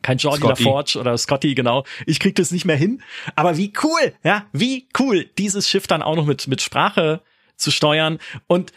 kein Jordi LaForge oder Scotty, genau. Ich krieg das nicht mehr hin. Aber wie cool, ja, wie cool, dieses Schiff dann auch noch mit, mit Sprache zu steuern. Und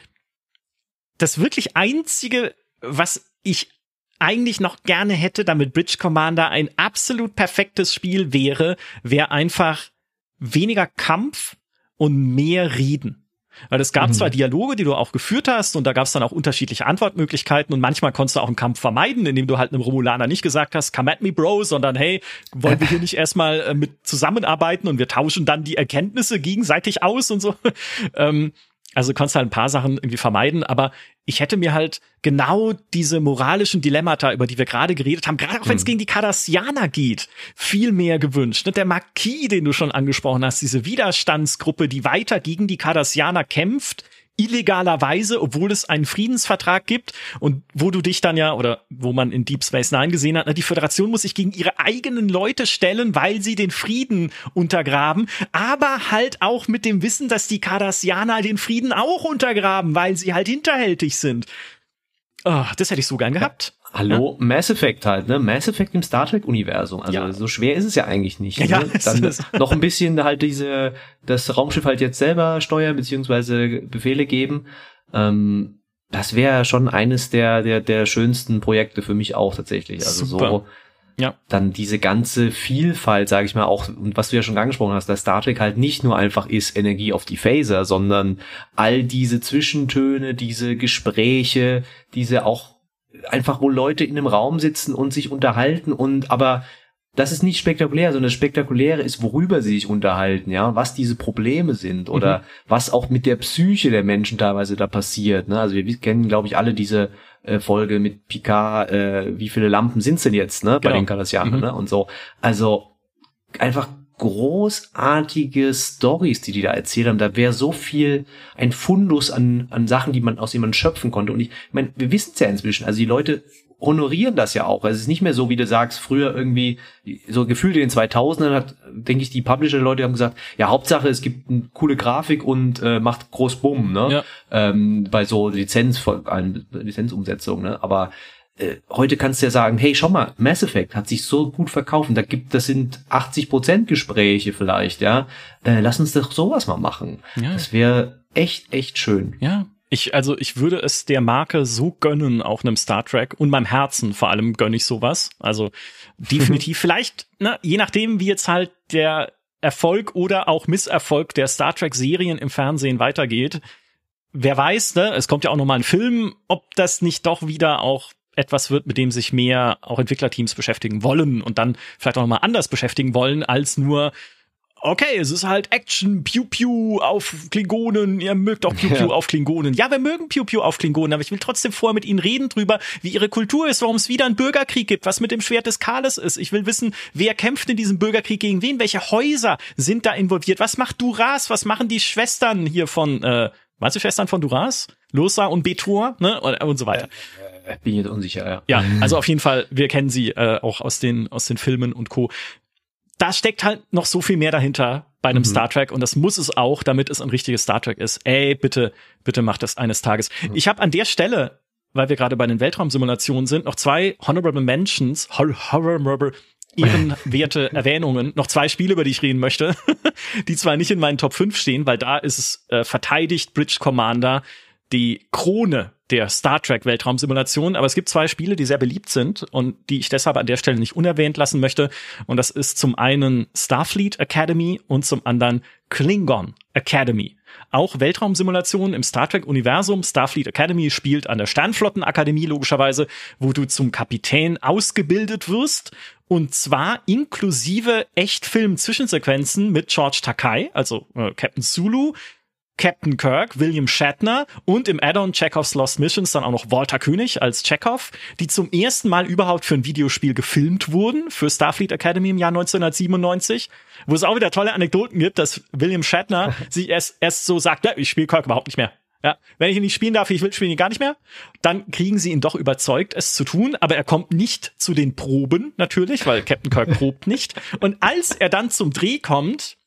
das wirklich einzige, was ich eigentlich noch gerne hätte, damit Bridge Commander ein absolut perfektes Spiel wäre, wäre einfach weniger Kampf und mehr Reden. Weil es gab mhm. zwar Dialoge, die du auch geführt hast, und da gab es dann auch unterschiedliche Antwortmöglichkeiten und manchmal konntest du auch einen Kampf vermeiden, indem du halt einem Romulaner nicht gesagt hast, come at me, Bro, sondern hey, wollen wir hier nicht erstmal äh, mit zusammenarbeiten und wir tauschen dann die Erkenntnisse gegenseitig aus und so. ähm, also du konntest halt ein paar Sachen irgendwie vermeiden, aber ich hätte mir halt genau diese moralischen Dilemmata, über die wir gerade geredet haben, gerade auch wenn es hm. gegen die Cardassianer geht, viel mehr gewünscht. Der Marquis, den du schon angesprochen hast, diese Widerstandsgruppe, die weiter gegen die Cardassianer kämpft, illegalerweise, obwohl es einen Friedensvertrag gibt und wo du dich dann ja, oder wo man in Deep Space Nine gesehen hat, die Föderation muss sich gegen ihre eigenen Leute stellen, weil sie den Frieden untergraben, aber halt auch mit dem Wissen, dass die Cardassianer den Frieden auch untergraben, weil sie halt hinterhältig sind. Oh, das hätte ich so gern gehabt. Hallo, ja? Mass Effect halt, ne? Mass Effect im Star Trek Universum. Also ja. so schwer ist es ja eigentlich nicht. Ja, ne? Dann noch ein bisschen halt diese, das Raumschiff halt jetzt selber steuern beziehungsweise Befehle geben. Ähm, das wäre schon eines der, der, der schönsten Projekte für mich auch tatsächlich. Also Super. so ja. dann diese ganze Vielfalt, sage ich mal, auch, und was du ja schon angesprochen hast, dass Star Trek halt nicht nur einfach ist Energie auf die Phaser, sondern all diese Zwischentöne, diese Gespräche, diese auch einfach, wo Leute in einem Raum sitzen und sich unterhalten und aber das ist nicht spektakulär, sondern das Spektakuläre ist, worüber sie sich unterhalten, ja, was diese Probleme sind oder mhm. was auch mit der Psyche der Menschen teilweise da passiert. Ne? Also wir kennen, glaube ich, alle diese äh, Folge mit Picard, äh, wie viele Lampen sind's denn jetzt, ne, bei genau. den Cardassianern, mhm. ne? Und so. Also einfach großartige Stories, die die da erzählt haben. Da wäre so viel ein Fundus an, an Sachen, die man aus jemandem schöpfen konnte. Und ich meine, wir wissen es ja inzwischen. Also die Leute honorieren das ja auch. Also es ist nicht mehr so, wie du sagst, früher irgendwie, so gefühlt in den 2000ern hat, denke ich, die Publisher-Leute haben gesagt, ja, Hauptsache, es gibt eine coole Grafik und äh, macht groß Bumm, ne? Ja. Ähm, bei so Lizenz, Lizenzumsetzung, ne? Aber äh, heute kannst du ja sagen, hey, schau mal, Mass Effect hat sich so gut verkauft und da gibt, das sind 80 Prozent Gespräche vielleicht, ja. Äh, lass uns doch sowas mal machen. Ja. Das wäre echt, echt schön. Ja. Ich, also ich würde es der Marke so gönnen, auch einem Star Trek und meinem Herzen vor allem gönne ich sowas. Also definitiv vielleicht, ne, je nachdem, wie jetzt halt der Erfolg oder auch Misserfolg der Star Trek Serien im Fernsehen weitergeht. Wer weiß, ne, es kommt ja auch noch mal ein Film, ob das nicht doch wieder auch etwas wird, mit dem sich mehr auch Entwicklerteams beschäftigen wollen und dann vielleicht auch nochmal anders beschäftigen wollen, als nur okay, es ist halt Action, Pew Pew auf Klingonen, ihr mögt auch Pew Pew ja. auf Klingonen. Ja, wir mögen Pew Pew auf Klingonen, aber ich will trotzdem vorher mit ihnen reden drüber, wie ihre Kultur ist, warum es wieder einen Bürgerkrieg gibt, was mit dem Schwert des Kales ist. Ich will wissen, wer kämpft in diesem Bürgerkrieg gegen wen, welche Häuser sind da involviert, was macht Duras, was machen die Schwestern hier von, äh, meinst du Schwestern von Duras? Losa und Betor, ne, und, und so weiter. Ja bin jetzt unsicher, ja. Ja, also auf jeden Fall, wir kennen sie äh, auch aus den, aus den Filmen und Co. Da steckt halt noch so viel mehr dahinter bei einem mhm. Star Trek und das muss es auch, damit es ein richtiges Star Trek ist. Ey, bitte, bitte macht das eines Tages. Mhm. Ich habe an der Stelle, weil wir gerade bei den Weltraumsimulationen sind, noch zwei Honorable Mentions, Honorable ehrenwerte Erwähnungen, noch zwei Spiele, über die ich reden möchte, die zwar nicht in meinen Top 5 stehen, weil da ist es äh, verteidigt Bridge Commander die Krone der Star Trek Weltraumsimulation, aber es gibt zwei Spiele, die sehr beliebt sind und die ich deshalb an der Stelle nicht unerwähnt lassen möchte. Und das ist zum einen Starfleet Academy und zum anderen Klingon Academy. Auch Weltraumsimulationen im Star Trek-Universum. Starfleet Academy spielt an der Sternflottenakademie logischerweise, wo du zum Kapitän ausgebildet wirst. Und zwar inklusive Echtfilm-Zwischensequenzen mit George Takai, also äh, Captain Zulu, Captain Kirk, William Shatner und im Add-on Chekhovs Lost Missions dann auch noch Walter König als Chekhov, die zum ersten Mal überhaupt für ein Videospiel gefilmt wurden, für Starfleet Academy im Jahr 1997, wo es auch wieder tolle Anekdoten gibt, dass William Shatner sich erst, erst so sagt, ja, ich spiele Kirk überhaupt nicht mehr. Ja, wenn ich ihn nicht spielen darf, ich will spielen ihn gar nicht mehr, dann kriegen sie ihn doch überzeugt, es zu tun, aber er kommt nicht zu den Proben natürlich, weil Captain Kirk probt nicht. Und als er dann zum Dreh kommt,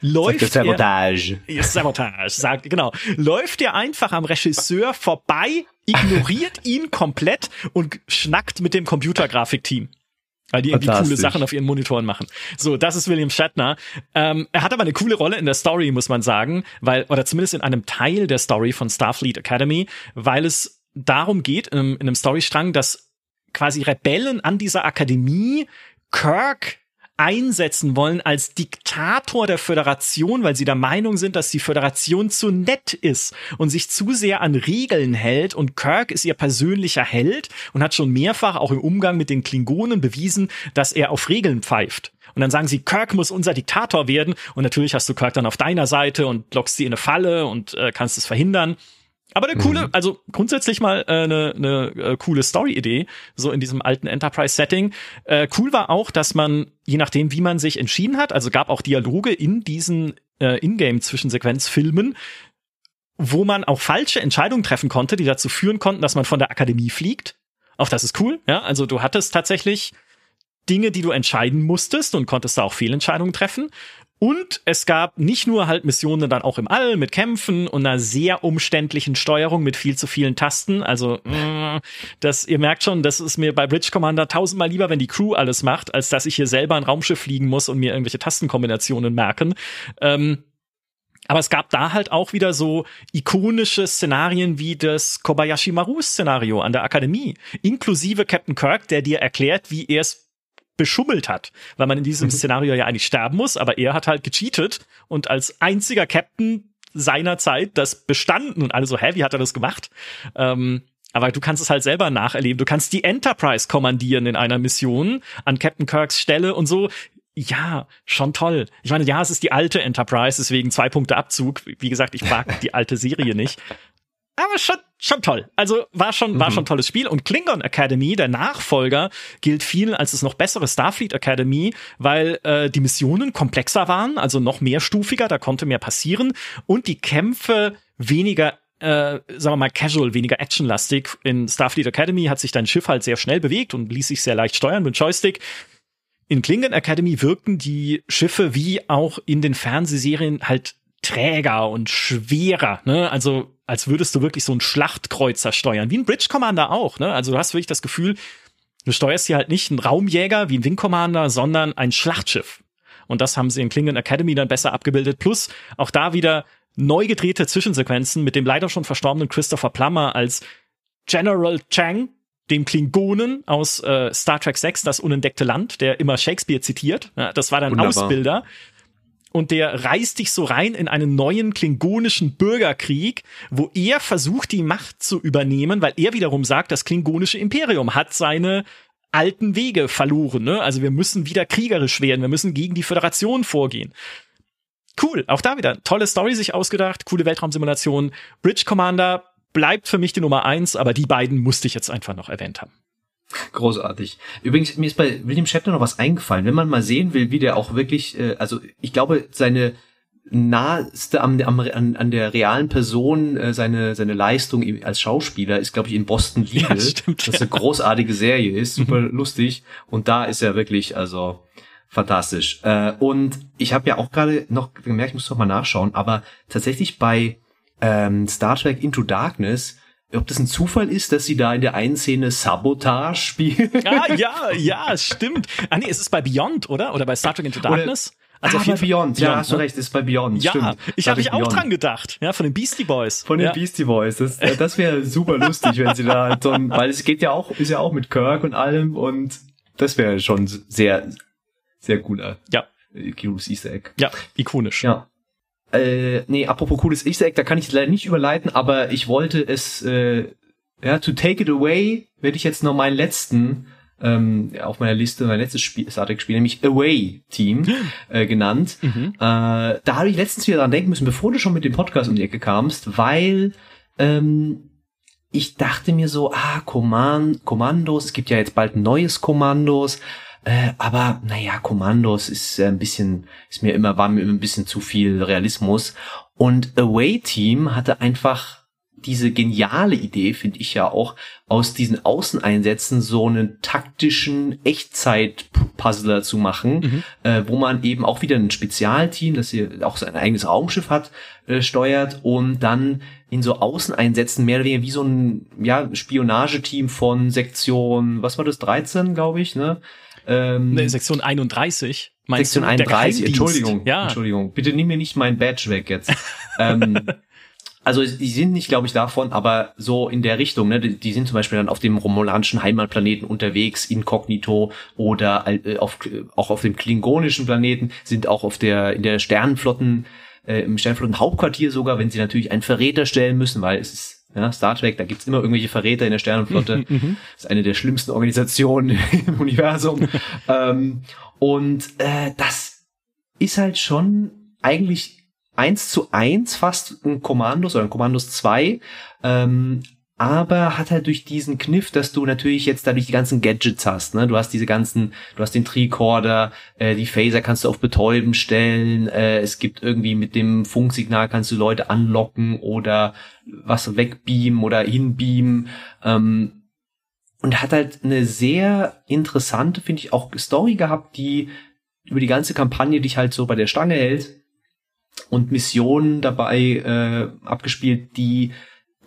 läuft Sagt Sabotage. Er, Sabotage, sagt, genau. Läuft er einfach am Regisseur vorbei, ignoriert ihn komplett und schnackt mit dem Computergrafikteam. Weil die irgendwie coole Sachen auf ihren Monitoren machen. So, das ist William Shatner. Ähm, er hat aber eine coole Rolle in der Story, muss man sagen, weil, oder zumindest in einem Teil der Story von Starfleet Academy, weil es darum geht, in, in einem Storystrang, dass quasi Rebellen an dieser Akademie Kirk einsetzen wollen als Diktator der Föderation, weil sie der Meinung sind, dass die Föderation zu nett ist und sich zu sehr an Regeln hält und Kirk ist ihr persönlicher Held und hat schon mehrfach auch im Umgang mit den Klingonen bewiesen, dass er auf Regeln pfeift. Und dann sagen sie, Kirk muss unser Diktator werden und natürlich hast du Kirk dann auf deiner Seite und lockst sie in eine Falle und äh, kannst es verhindern. Aber eine coole, mhm. also grundsätzlich mal äh, eine, eine äh, coole Story-Idee, so in diesem alten Enterprise-Setting. Äh, cool war auch, dass man, je nachdem, wie man sich entschieden hat, also gab auch Dialoge in diesen äh, Ingame-Zwischensequenzfilmen, wo man auch falsche Entscheidungen treffen konnte, die dazu führen konnten, dass man von der Akademie fliegt. Auch das ist cool, ja. Also du hattest tatsächlich Dinge, die du entscheiden musstest und konntest da auch Fehlentscheidungen treffen. Und es gab nicht nur halt Missionen dann auch im All mit Kämpfen und einer sehr umständlichen Steuerung mit viel zu vielen Tasten. Also, mm, das, ihr merkt schon, das ist mir bei Bridge Commander tausendmal lieber, wenn die Crew alles macht, als dass ich hier selber ein Raumschiff fliegen muss und mir irgendwelche Tastenkombinationen merken. Ähm, aber es gab da halt auch wieder so ikonische Szenarien wie das Kobayashi Maru Szenario an der Akademie, inklusive Captain Kirk, der dir erklärt, wie er es beschummelt hat, weil man in diesem mhm. Szenario ja eigentlich sterben muss, aber er hat halt gecheatet und als einziger Captain seiner Zeit das bestanden und alle so, hä, wie hat er das gemacht? Ähm, aber du kannst es halt selber nacherleben. Du kannst die Enterprise kommandieren in einer Mission an Captain Kirks Stelle und so. Ja, schon toll. Ich meine, ja, es ist die alte Enterprise, deswegen zwei Punkte Abzug. Wie gesagt, ich mag die alte Serie nicht aber schon, schon toll. Also war schon, war mhm. schon ein tolles Spiel. Und Klingon Academy, der Nachfolger, gilt vielen als das noch bessere Starfleet Academy, weil äh, die Missionen komplexer waren, also noch mehrstufiger, da konnte mehr passieren und die Kämpfe weniger äh, sagen wir mal, casual, weniger actionlastig. In Starfleet Academy hat sich dein Schiff halt sehr schnell bewegt und ließ sich sehr leicht steuern mit Joystick. In Klingon Academy wirkten die Schiffe wie auch in den Fernsehserien halt träger und schwerer. Ne? Also als würdest du wirklich so ein Schlachtkreuzer steuern, wie ein Bridge Commander auch. Ne? Also du hast wirklich das Gefühl, du steuerst hier halt nicht einen Raumjäger wie ein Wing Commander, sondern ein Schlachtschiff. Und das haben sie in Klingon Academy dann besser abgebildet. Plus auch da wieder neu gedrehte Zwischensequenzen mit dem leider schon verstorbenen Christopher Plummer als General Chang, dem Klingonen aus äh, Star Trek 6, das unentdeckte Land, der immer Shakespeare zitiert. Ja, das war dann Wunderbar. Ausbilder und der reißt dich so rein in einen neuen klingonischen Bürgerkrieg, wo er versucht, die Macht zu übernehmen, weil er wiederum sagt, das klingonische Imperium hat seine alten Wege verloren. Ne? Also wir müssen wieder kriegerisch werden, wir müssen gegen die Föderation vorgehen. Cool, auch da wieder tolle Story sich ausgedacht, coole Weltraumsimulation. Bridge Commander bleibt für mich die Nummer eins, aber die beiden musste ich jetzt einfach noch erwähnt haben. Großartig. Übrigens, mir ist bei William Shatner noch was eingefallen. Wenn man mal sehen will, wie der auch wirklich, äh, also ich glaube, seine naheste am, am, an, an der realen Person äh, seine seine Leistung als Schauspieler ist glaube ich in Boston Legal, ja, stimmt, das eine großartige Serie ist, super mhm. lustig und da ist er wirklich also fantastisch. Äh, und ich habe ja auch gerade noch gemerkt, ich muss doch mal nachschauen, aber tatsächlich bei ähm, Star Trek Into Darkness ob das ein Zufall ist, dass sie da in der einen Szene Sabotage spielen. Ah, ja, ja, stimmt. Ah, nee, es ist bei Beyond, oder? Oder bei Star Trek Into Darkness? Also ah, bei Beyond. Beyond, ja, hast du ne? recht, ist bei Beyond. Ja, stimmt. ich habe mich auch dran gedacht, ja, von den Beastie Boys. Von den ja. Beastie Boys. Das, äh, das wäre super lustig, wenn sie da so ein, weil es geht ja auch, ist ja auch mit Kirk und allem und das wäre schon sehr, sehr cooler. Ja. Äh, cooles Easter Egg. Ja, ikonisch. Ja. Äh, nee, apropos cooles Easter Egg, da kann ich leider nicht überleiten, aber ich wollte es, äh, ja, to take it away, werde ich jetzt noch meinen letzten ähm, auf meiner Liste, mein letztes Spiel, Star Trek Spiel, nämlich Away Team äh, genannt. Mhm. Äh, da habe ich letztens wieder dran denken müssen, bevor du schon mit dem Podcast um die Ecke kamst, weil ähm, ich dachte mir so, ah, Command Kommandos, es gibt ja jetzt bald ein neues Kommandos, äh, aber naja, Kommandos ist äh, ein bisschen, ist mir immer, war mir immer ein bisschen zu viel Realismus. Und Away Team hatte einfach diese geniale Idee, finde ich ja auch, aus diesen Außeneinsätzen so einen taktischen Echtzeit-Puzzler zu machen, mhm. äh, wo man eben auch wieder ein Spezialteam, das hier auch sein eigenes Raumschiff hat, äh, steuert und dann in so Außeneinsätzen mehr oder weniger wie so ein ja, Spionageteam von Sektion, was war das, 13, glaube ich, ne? Ähm, nee, Sektion 31. Sektion 31, Entschuldigung, ja. Entschuldigung. Bitte nimm mir nicht mein Badge weg jetzt. ähm, also die sind nicht, glaube ich, davon, aber so in der Richtung, ne? Die, die, sind zum Beispiel dann auf dem romulanischen Heimatplaneten unterwegs, inkognito, oder äh, auf, auch auf dem klingonischen Planeten, sind auch auf der, in der Sternenflotten, äh, im Sternenflotten-Hauptquartier sogar, wenn sie natürlich einen Verräter stellen müssen, weil es ist ja, Star Trek, da gibt's immer irgendwelche Verräter in der Sternenflotte. Mhm. Das ist eine der schlimmsten Organisationen im Universum. ähm, und äh, das ist halt schon eigentlich eins zu eins fast ein Kommandos oder ein Kommandos 2, ähm, aber hat halt durch diesen Kniff, dass du natürlich jetzt dadurch die ganzen Gadgets hast, ne? Du hast diese ganzen, du hast den Tricorder, äh, die Phaser kannst du auf Betäuben stellen, äh, es gibt irgendwie mit dem Funksignal kannst du Leute anlocken oder was wegbeamen oder hinbeamen, ähm, und hat halt eine sehr interessante, finde ich, auch Story gehabt, die über die ganze Kampagne dich halt so bei der Stange hält und Missionen dabei äh, abgespielt, die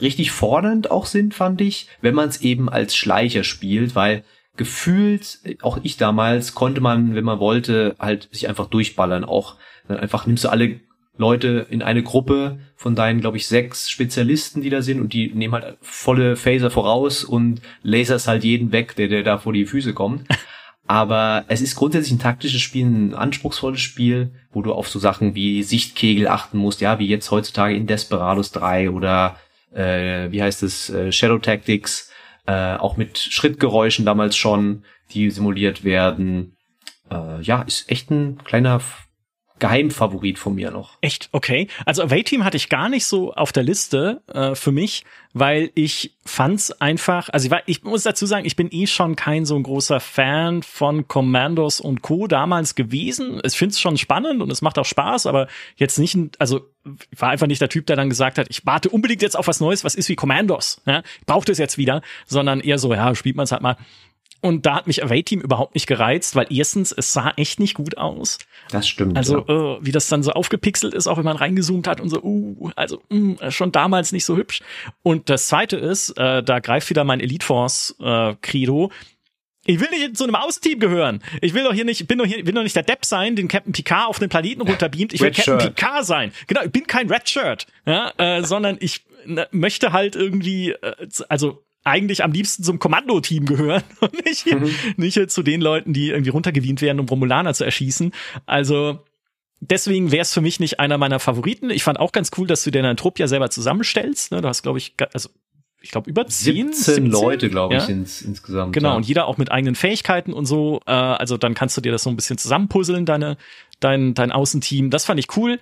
richtig fordernd auch sind, fand ich, wenn man es eben als Schleicher spielt, weil gefühlt, auch ich damals, konnte man, wenn man wollte, halt sich einfach durchballern. Auch dann einfach nimmst du alle Leute in eine Gruppe von deinen, glaube ich, sechs Spezialisten, die da sind und die nehmen halt volle Phaser voraus und lasers halt jeden weg, der, der da vor die Füße kommt. Aber es ist grundsätzlich ein taktisches Spiel, ein anspruchsvolles Spiel, wo du auf so Sachen wie Sichtkegel achten musst, ja, wie jetzt heutzutage in Desperados 3 oder äh, wie heißt es, äh, Shadow Tactics, äh, auch mit Schrittgeräuschen damals schon, die simuliert werden. Äh, ja, ist echt ein kleiner Geheimfavorit von mir noch. Echt? Okay. Also Away Team hatte ich gar nicht so auf der Liste äh, für mich, weil ich fand's einfach, also ich, war, ich muss dazu sagen, ich bin eh schon kein so ein großer Fan von Commandos und Co. damals gewesen. Ich finde es schon spannend und es macht auch Spaß, aber jetzt nicht, also ich war einfach nicht der Typ, der dann gesagt hat, ich warte unbedingt jetzt auf was Neues, was ist wie Commandos. Ja? Ich brauche das jetzt wieder, sondern eher so, ja, spielt man es halt mal. Und da hat mich Away Team überhaupt nicht gereizt, weil erstens, es sah echt nicht gut aus. Das stimmt. Also, ja. äh, wie das dann so aufgepixelt ist, auch wenn man reingezoomt hat und so, uh, also mh, mm, schon damals nicht so hübsch. Und das zweite ist, äh, da greift wieder mein Elite Force äh, Credo. Ich will nicht zu einem Austeam gehören. Ich will doch hier nicht, bin doch hier, will doch nicht der Depp sein, den Captain Picard auf den Planeten runterbeamt. Ich will Captain. Picard sein. Genau, ich bin kein Red Shirt, ja, äh, sondern ich ne, möchte halt irgendwie, äh, also eigentlich am liebsten zum Kommandoteam gehören und nicht, mhm. nicht zu den Leuten, die irgendwie runtergewient werden, um Romulaner zu erschießen. Also deswegen wäre es für mich nicht einer meiner Favoriten. Ich fand auch ganz cool, dass du den Entropia selber zusammenstellst. Ne? Du hast, glaube ich, also ich glaube über 10 17, 17 Leute, glaube ich, ins, insgesamt. Genau, ja. und jeder auch mit eigenen Fähigkeiten und so. Äh, also dann kannst du dir das so ein bisschen zusammenpuzzeln, deine, dein, dein Außenteam. Das fand ich cool.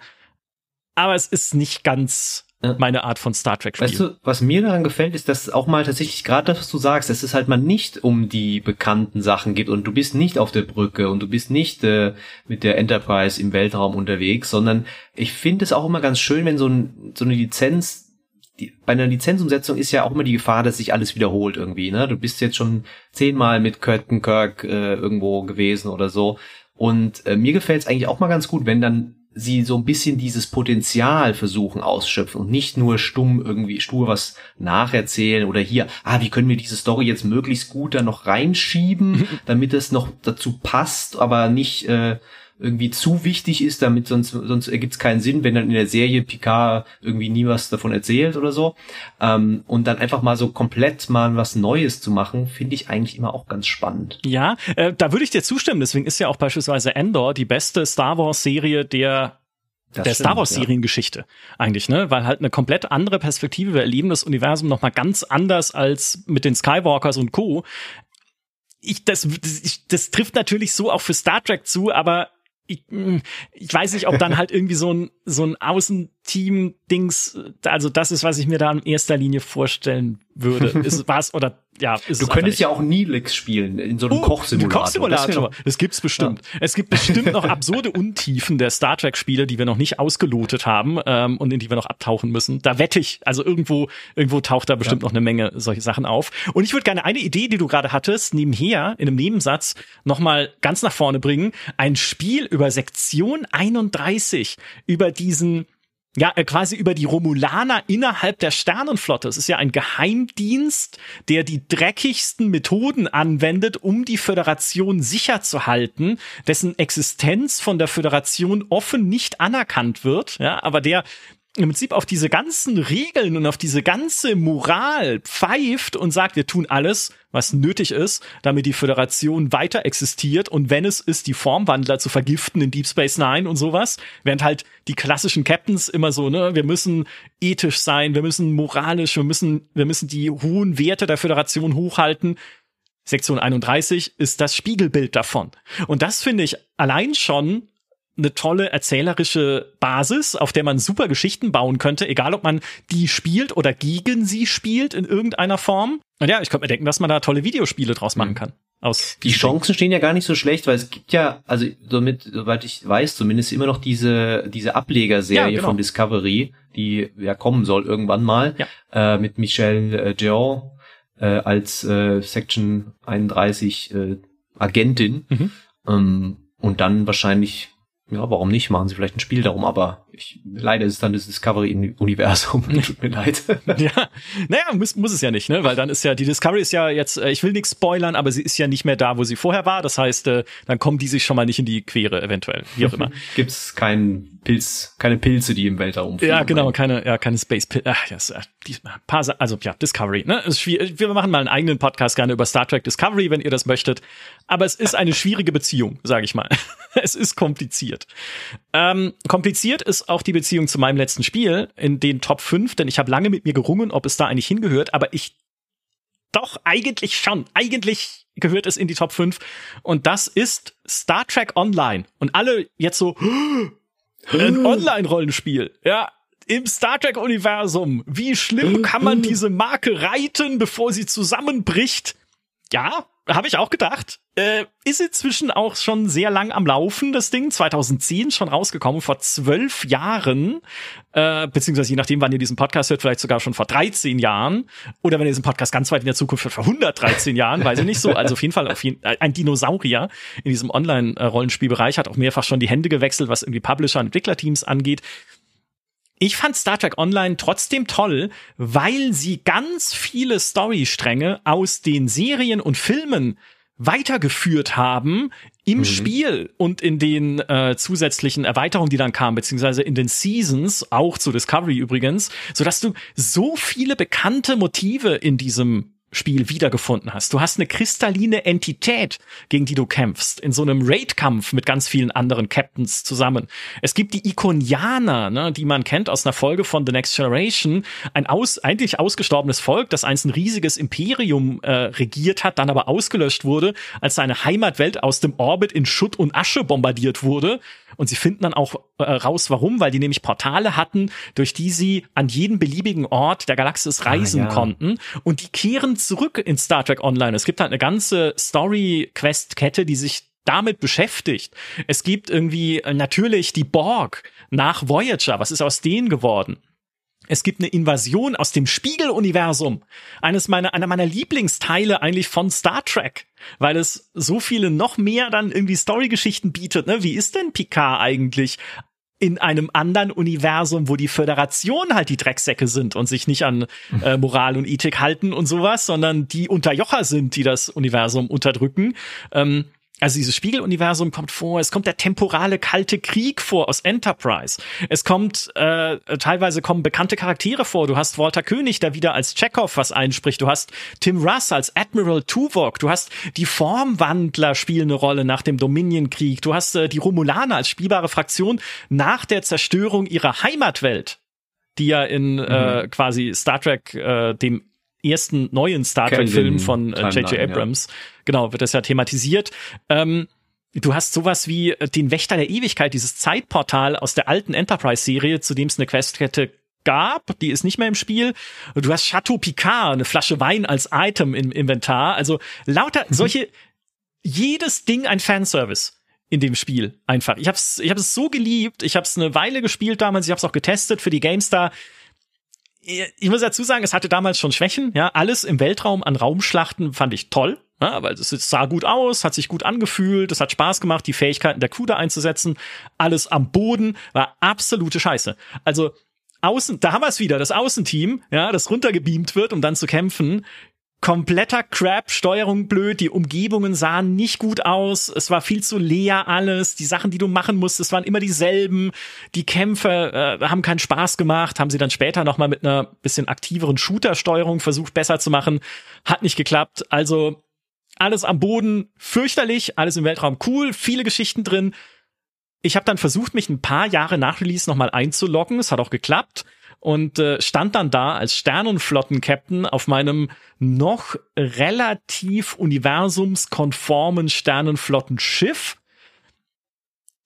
Aber es ist nicht ganz meine Art von Star Trek Spiel. Weißt du, was mir daran gefällt, ist, dass auch mal tatsächlich gerade das, was du sagst, dass es halt mal nicht um die bekannten Sachen geht und du bist nicht auf der Brücke und du bist nicht äh, mit der Enterprise im Weltraum unterwegs, sondern ich finde es auch immer ganz schön, wenn so, ein, so eine Lizenz die, bei einer Lizenzumsetzung ist ja auch immer die Gefahr, dass sich alles wiederholt irgendwie. Ne? Du bist jetzt schon zehnmal mit Curtin Kirk äh, irgendwo gewesen oder so. Und äh, mir gefällt es eigentlich auch mal ganz gut, wenn dann sie so ein bisschen dieses Potenzial versuchen ausschöpfen und nicht nur stumm irgendwie stur was nacherzählen oder hier, ah, wie können wir diese Story jetzt möglichst gut da noch reinschieben, mhm. damit es noch dazu passt, aber nicht äh, irgendwie zu wichtig ist, damit sonst, sonst ergibt es keinen Sinn, wenn dann in der Serie Picard irgendwie nie was davon erzählt oder so. Ähm, und dann einfach mal so komplett mal was Neues zu machen, finde ich eigentlich immer auch ganz spannend. Ja, äh, da würde ich dir zustimmen. Deswegen ist ja auch beispielsweise Endor die beste Star Wars Serie der das der stimmt, Star Wars Seriengeschichte ja. eigentlich, ne? Weil halt eine komplett andere Perspektive. Wir erleben das Universum noch mal ganz anders als mit den Skywalkers und Co. Ich, das, das, das trifft natürlich so auch für Star Trek zu, aber ich, ich weiß nicht, ob dann halt irgendwie so ein, so ein Außenteam-Dings, also das ist, was ich mir da in erster Linie vorstellen würde. Ist was oder ja, Du könntest ja auch Nilix spielen in so einem oh, Kochsimulator. Kochsimulator. Das, das gibt's bestimmt. Ja. Es gibt bestimmt noch absurde Untiefen der Star Trek Spiele, die wir noch nicht ausgelotet haben ähm, und in die wir noch abtauchen müssen. Da wette ich, also irgendwo irgendwo taucht da bestimmt ja. noch eine Menge solche Sachen auf. Und ich würde gerne eine Idee, die du gerade hattest, nebenher in einem Nebensatz noch mal ganz nach vorne bringen. Ein Spiel über Sektion 31 über diesen ja, äh, quasi über die Romulaner innerhalb der Sternenflotte. Es ist ja ein Geheimdienst, der die dreckigsten Methoden anwendet, um die Föderation sicher zu halten, dessen Existenz von der Föderation offen nicht anerkannt wird, ja, aber der im Prinzip auf diese ganzen Regeln und auf diese ganze Moral pfeift und sagt, wir tun alles, was nötig ist, damit die Föderation weiter existiert und wenn es ist, die Formwandler zu vergiften in Deep Space Nine und sowas, während halt die klassischen Captains immer so, ne, wir müssen ethisch sein, wir müssen moralisch, wir müssen, wir müssen die hohen Werte der Föderation hochhalten. Sektion 31 ist das Spiegelbild davon. Und das finde ich allein schon eine tolle erzählerische Basis, auf der man super Geschichten bauen könnte, egal ob man die spielt oder gegen sie spielt in irgendeiner Form. Und ja, ich könnte mir denken, dass man da tolle Videospiele draus machen mhm. kann. Aus die Chancen stehen ja gar nicht so schlecht, weil es gibt ja, also somit, soweit ich weiß, zumindest immer noch diese diese Ablegerserie ja, genau. von Discovery, die ja kommen soll irgendwann mal, ja. äh, mit Michel äh, Jean äh, als äh, Section 31 äh, Agentin. Mhm. Ähm, und dann wahrscheinlich ja, warum nicht? Machen sie vielleicht ein Spiel darum, aber ich, leider ist es dann das Discovery-Universum. Tut mir leid. ja, naja, muss, muss es ja nicht, ne? Weil dann ist ja, die Discovery ist ja jetzt, äh, ich will nichts spoilern, aber sie ist ja nicht mehr da, wo sie vorher war. Das heißt, äh, dann kommen die sich schon mal nicht in die Quere, eventuell. Wie auch immer. Gibt's keinen Pilz, keine Pilze, die im Weltraum fliegen. Ja, genau, keine, ja, keine Space Pilze. Ach, ja, yes, die, paar, also ja, Discovery, ne? Ist schwierig. Wir machen mal einen eigenen Podcast gerne über Star Trek Discovery, wenn ihr das möchtet. Aber es ist eine schwierige Beziehung, sage ich mal. es ist kompliziert. Ähm, kompliziert ist auch die Beziehung zu meinem letzten Spiel in den Top 5, denn ich habe lange mit mir gerungen, ob es da eigentlich hingehört, aber ich doch eigentlich schon. Eigentlich gehört es in die Top 5 und das ist Star Trek Online. Und alle jetzt so ein Online-Rollenspiel. Ja, im Star Trek-Universum. Wie schlimm kann man diese Marke reiten, bevor sie zusammenbricht? Ja, habe ich auch gedacht. Äh, ist inzwischen auch schon sehr lang am Laufen, das Ding. 2010 schon rausgekommen, vor zwölf Jahren. Äh, beziehungsweise je nachdem, wann ihr diesen Podcast hört, vielleicht sogar schon vor 13 Jahren. Oder wenn ihr diesen Podcast ganz weit in der Zukunft hört, vor 113 Jahren, weiß ich nicht so. Also auf jeden Fall auf jeden, äh, ein Dinosaurier in diesem Online-Rollenspielbereich, hat auch mehrfach schon die Hände gewechselt, was irgendwie Publisher und Entwicklerteams angeht ich fand Star Trek Online trotzdem toll, weil sie ganz viele Storystränge aus den Serien und Filmen weitergeführt haben im mhm. Spiel und in den äh, zusätzlichen Erweiterungen, die dann kamen, beziehungsweise in den Seasons, auch zu Discovery übrigens, so dass du so viele bekannte Motive in diesem Spiel wiedergefunden hast. Du hast eine kristalline Entität, gegen die du kämpfst, in so einem Raid-Kampf mit ganz vielen anderen Captains zusammen. Es gibt die Ikonianer, ne, die man kennt aus einer Folge von The Next Generation, ein aus, eigentlich ausgestorbenes Volk, das einst ein riesiges Imperium äh, regiert hat, dann aber ausgelöscht wurde, als seine Heimatwelt aus dem Orbit in Schutt und Asche bombardiert wurde. Und sie finden dann auch äh, raus, warum, weil die nämlich Portale hatten, durch die sie an jeden beliebigen Ort der Galaxis ah, reisen ah, ja. konnten. Und die kehren zurück in Star Trek Online. Es gibt halt eine ganze Story-Quest-Kette, die sich damit beschäftigt. Es gibt irgendwie äh, natürlich die Borg nach Voyager. Was ist aus denen geworden? Es gibt eine Invasion aus dem Spiegeluniversum. Eines meiner, einer meiner Lieblingsteile eigentlich von Star Trek. Weil es so viele noch mehr dann irgendwie Storygeschichten bietet. Ne? Wie ist denn Picard eigentlich in einem anderen Universum, wo die Föderation halt die Drecksäcke sind und sich nicht an äh, Moral und Ethik halten und sowas, sondern die Unterjocher sind, die das Universum unterdrücken. Ähm, also dieses Spiegeluniversum kommt vor, es kommt der temporale kalte Krieg vor aus Enterprise. Es kommt, äh, teilweise kommen bekannte Charaktere vor. Du hast Walter König, der wieder als Chekhov was einspricht. Du hast Tim Russ als Admiral Tuvok. Du hast die Formwandler spielen eine Rolle nach dem Dominion-Krieg. Du hast äh, die Romulaner als spielbare Fraktion nach der Zerstörung ihrer Heimatwelt die ja in äh, mhm. äh, quasi Star Trek, äh, dem ersten neuen Star Trek-Film von J.J. Äh, Abrams. Ja. Genau, wird das ja thematisiert. Ähm, Du hast sowas wie äh, den Wächter der Ewigkeit, dieses Zeitportal aus der alten Enterprise-Serie, zu dem es eine Questkette gab, die ist nicht mehr im Spiel. Du hast Chateau Picard, eine Flasche Wein als Item im Inventar. Also lauter solche, jedes Ding ein Fanservice in dem Spiel einfach. Ich hab's, ich hab's so geliebt. Ich hab's eine Weile gespielt damals. Ich hab's auch getestet für die GameStar ich muss dazu sagen, es hatte damals schon Schwächen. Ja, alles im Weltraum an Raumschlachten fand ich toll. Ja, weil es sah gut aus, hat sich gut angefühlt, es hat Spaß gemacht, die Fähigkeiten der Crew einzusetzen. Alles am Boden war absolute Scheiße. Also außen, da haben wir es wieder, das Außenteam, ja, das runtergebeamt wird, um dann zu kämpfen, kompletter Crap, Steuerung blöd, die Umgebungen sahen nicht gut aus, es war viel zu leer alles, die Sachen, die du machen musstest, waren immer dieselben, die Kämpfe äh, haben keinen Spaß gemacht, haben sie dann später nochmal mit einer bisschen aktiveren Shooter-Steuerung versucht besser zu machen, hat nicht geklappt, also alles am Boden fürchterlich, alles im Weltraum cool, viele Geschichten drin. Ich habe dann versucht, mich ein paar Jahre nach Release nochmal einzuloggen, es hat auch geklappt und äh, stand dann da als Sternenflotten-Captain auf meinem noch relativ universumskonformen Sternenflottenschiff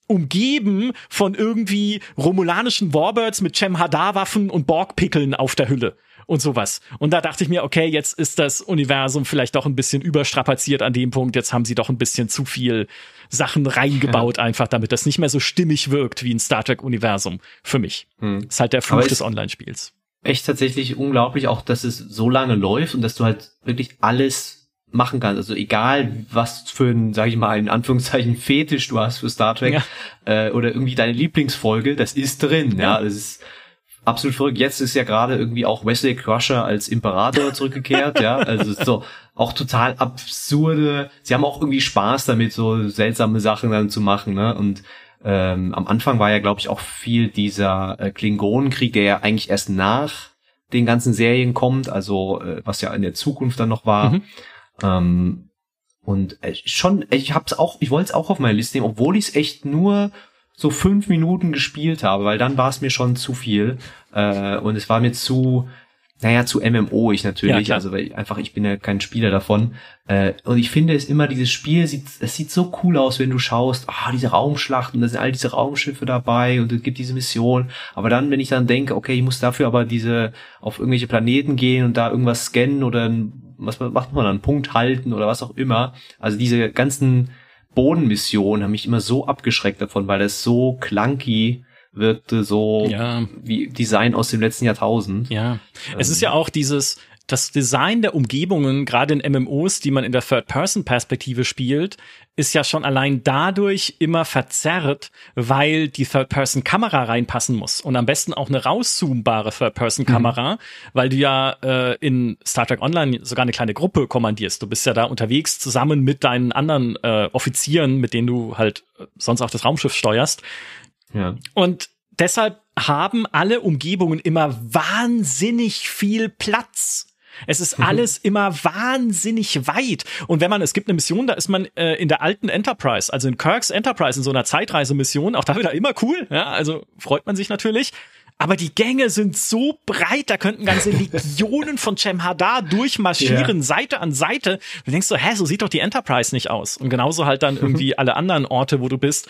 umgeben von irgendwie romulanischen Warbirds mit Chemhadar-Waffen und Borg-Pickeln auf der Hülle und sowas. Und da dachte ich mir, okay, jetzt ist das Universum vielleicht doch ein bisschen überstrapaziert an dem Punkt. Jetzt haben sie doch ein bisschen zu viel Sachen reingebaut, ja. einfach damit das nicht mehr so stimmig wirkt wie ein Star Trek-Universum für mich. Hm. Ist halt der Fluch des Online-Spiels. Echt tatsächlich unglaublich, auch dass es so lange läuft und dass du halt wirklich alles machen kannst. Also egal, was für ein, sag ich mal, in Anführungszeichen Fetisch du hast für Star Trek ja. äh, oder irgendwie deine Lieblingsfolge, das ist drin. Ja, ja das ist absolut verrückt. Jetzt ist ja gerade irgendwie auch Wesley Crusher als Imperator zurückgekehrt, ja. Also so auch total absurde. Sie haben auch irgendwie Spaß damit, so seltsame Sachen dann zu machen, ne? Und ähm, am Anfang war ja, glaube ich, auch viel dieser äh, Klingonenkrieg, der ja eigentlich erst nach den ganzen Serien kommt, also äh, was ja in der Zukunft dann noch war. Mhm. Ähm, und äh, schon, ich hab's auch, ich wollte es auch auf meine Liste nehmen, obwohl ich es echt nur so fünf Minuten gespielt habe, weil dann war es mir schon zu viel äh, und es war mir zu, naja, zu MMO ich natürlich, ja, also weil ich, einfach ich bin ja kein Spieler davon äh, und ich finde es immer dieses Spiel sieht es sieht so cool aus, wenn du schaust, ah diese Raumschlachten, da sind all diese Raumschiffe dabei und es gibt diese Mission, aber dann wenn ich dann denke, okay, ich muss dafür aber diese auf irgendwelche Planeten gehen und da irgendwas scannen oder was macht man dann Punkt halten oder was auch immer, also diese ganzen Bodenmission haben mich immer so abgeschreckt davon, weil es so clunky wirkte, so ja. wie Design aus dem letzten Jahrtausend. Ja, es ist ja auch dieses, das Design der Umgebungen, gerade in MMOs, die man in der Third-Person-Perspektive spielt, ist ja schon allein dadurch immer verzerrt, weil die Third-Person-Kamera reinpassen muss. Und am besten auch eine rauszoombare Third-Person-Kamera, mhm. weil du ja äh, in Star Trek Online sogar eine kleine Gruppe kommandierst. Du bist ja da unterwegs zusammen mit deinen anderen äh, Offizieren, mit denen du halt äh, sonst auch das Raumschiff steuerst. Ja. Und deshalb haben alle Umgebungen immer wahnsinnig viel Platz. Es ist mhm. alles immer wahnsinnig weit. Und wenn man, es gibt eine Mission, da ist man äh, in der alten Enterprise, also in Kirks Enterprise, in so einer Zeitreisemission, auch da wieder immer cool, ja, also freut man sich natürlich. Aber die Gänge sind so breit, da könnten ganze Legionen von Hadar durchmarschieren, yeah. Seite an Seite. Du denkst so, hä, so sieht doch die Enterprise nicht aus. Und genauso halt dann irgendwie alle anderen Orte, wo du bist.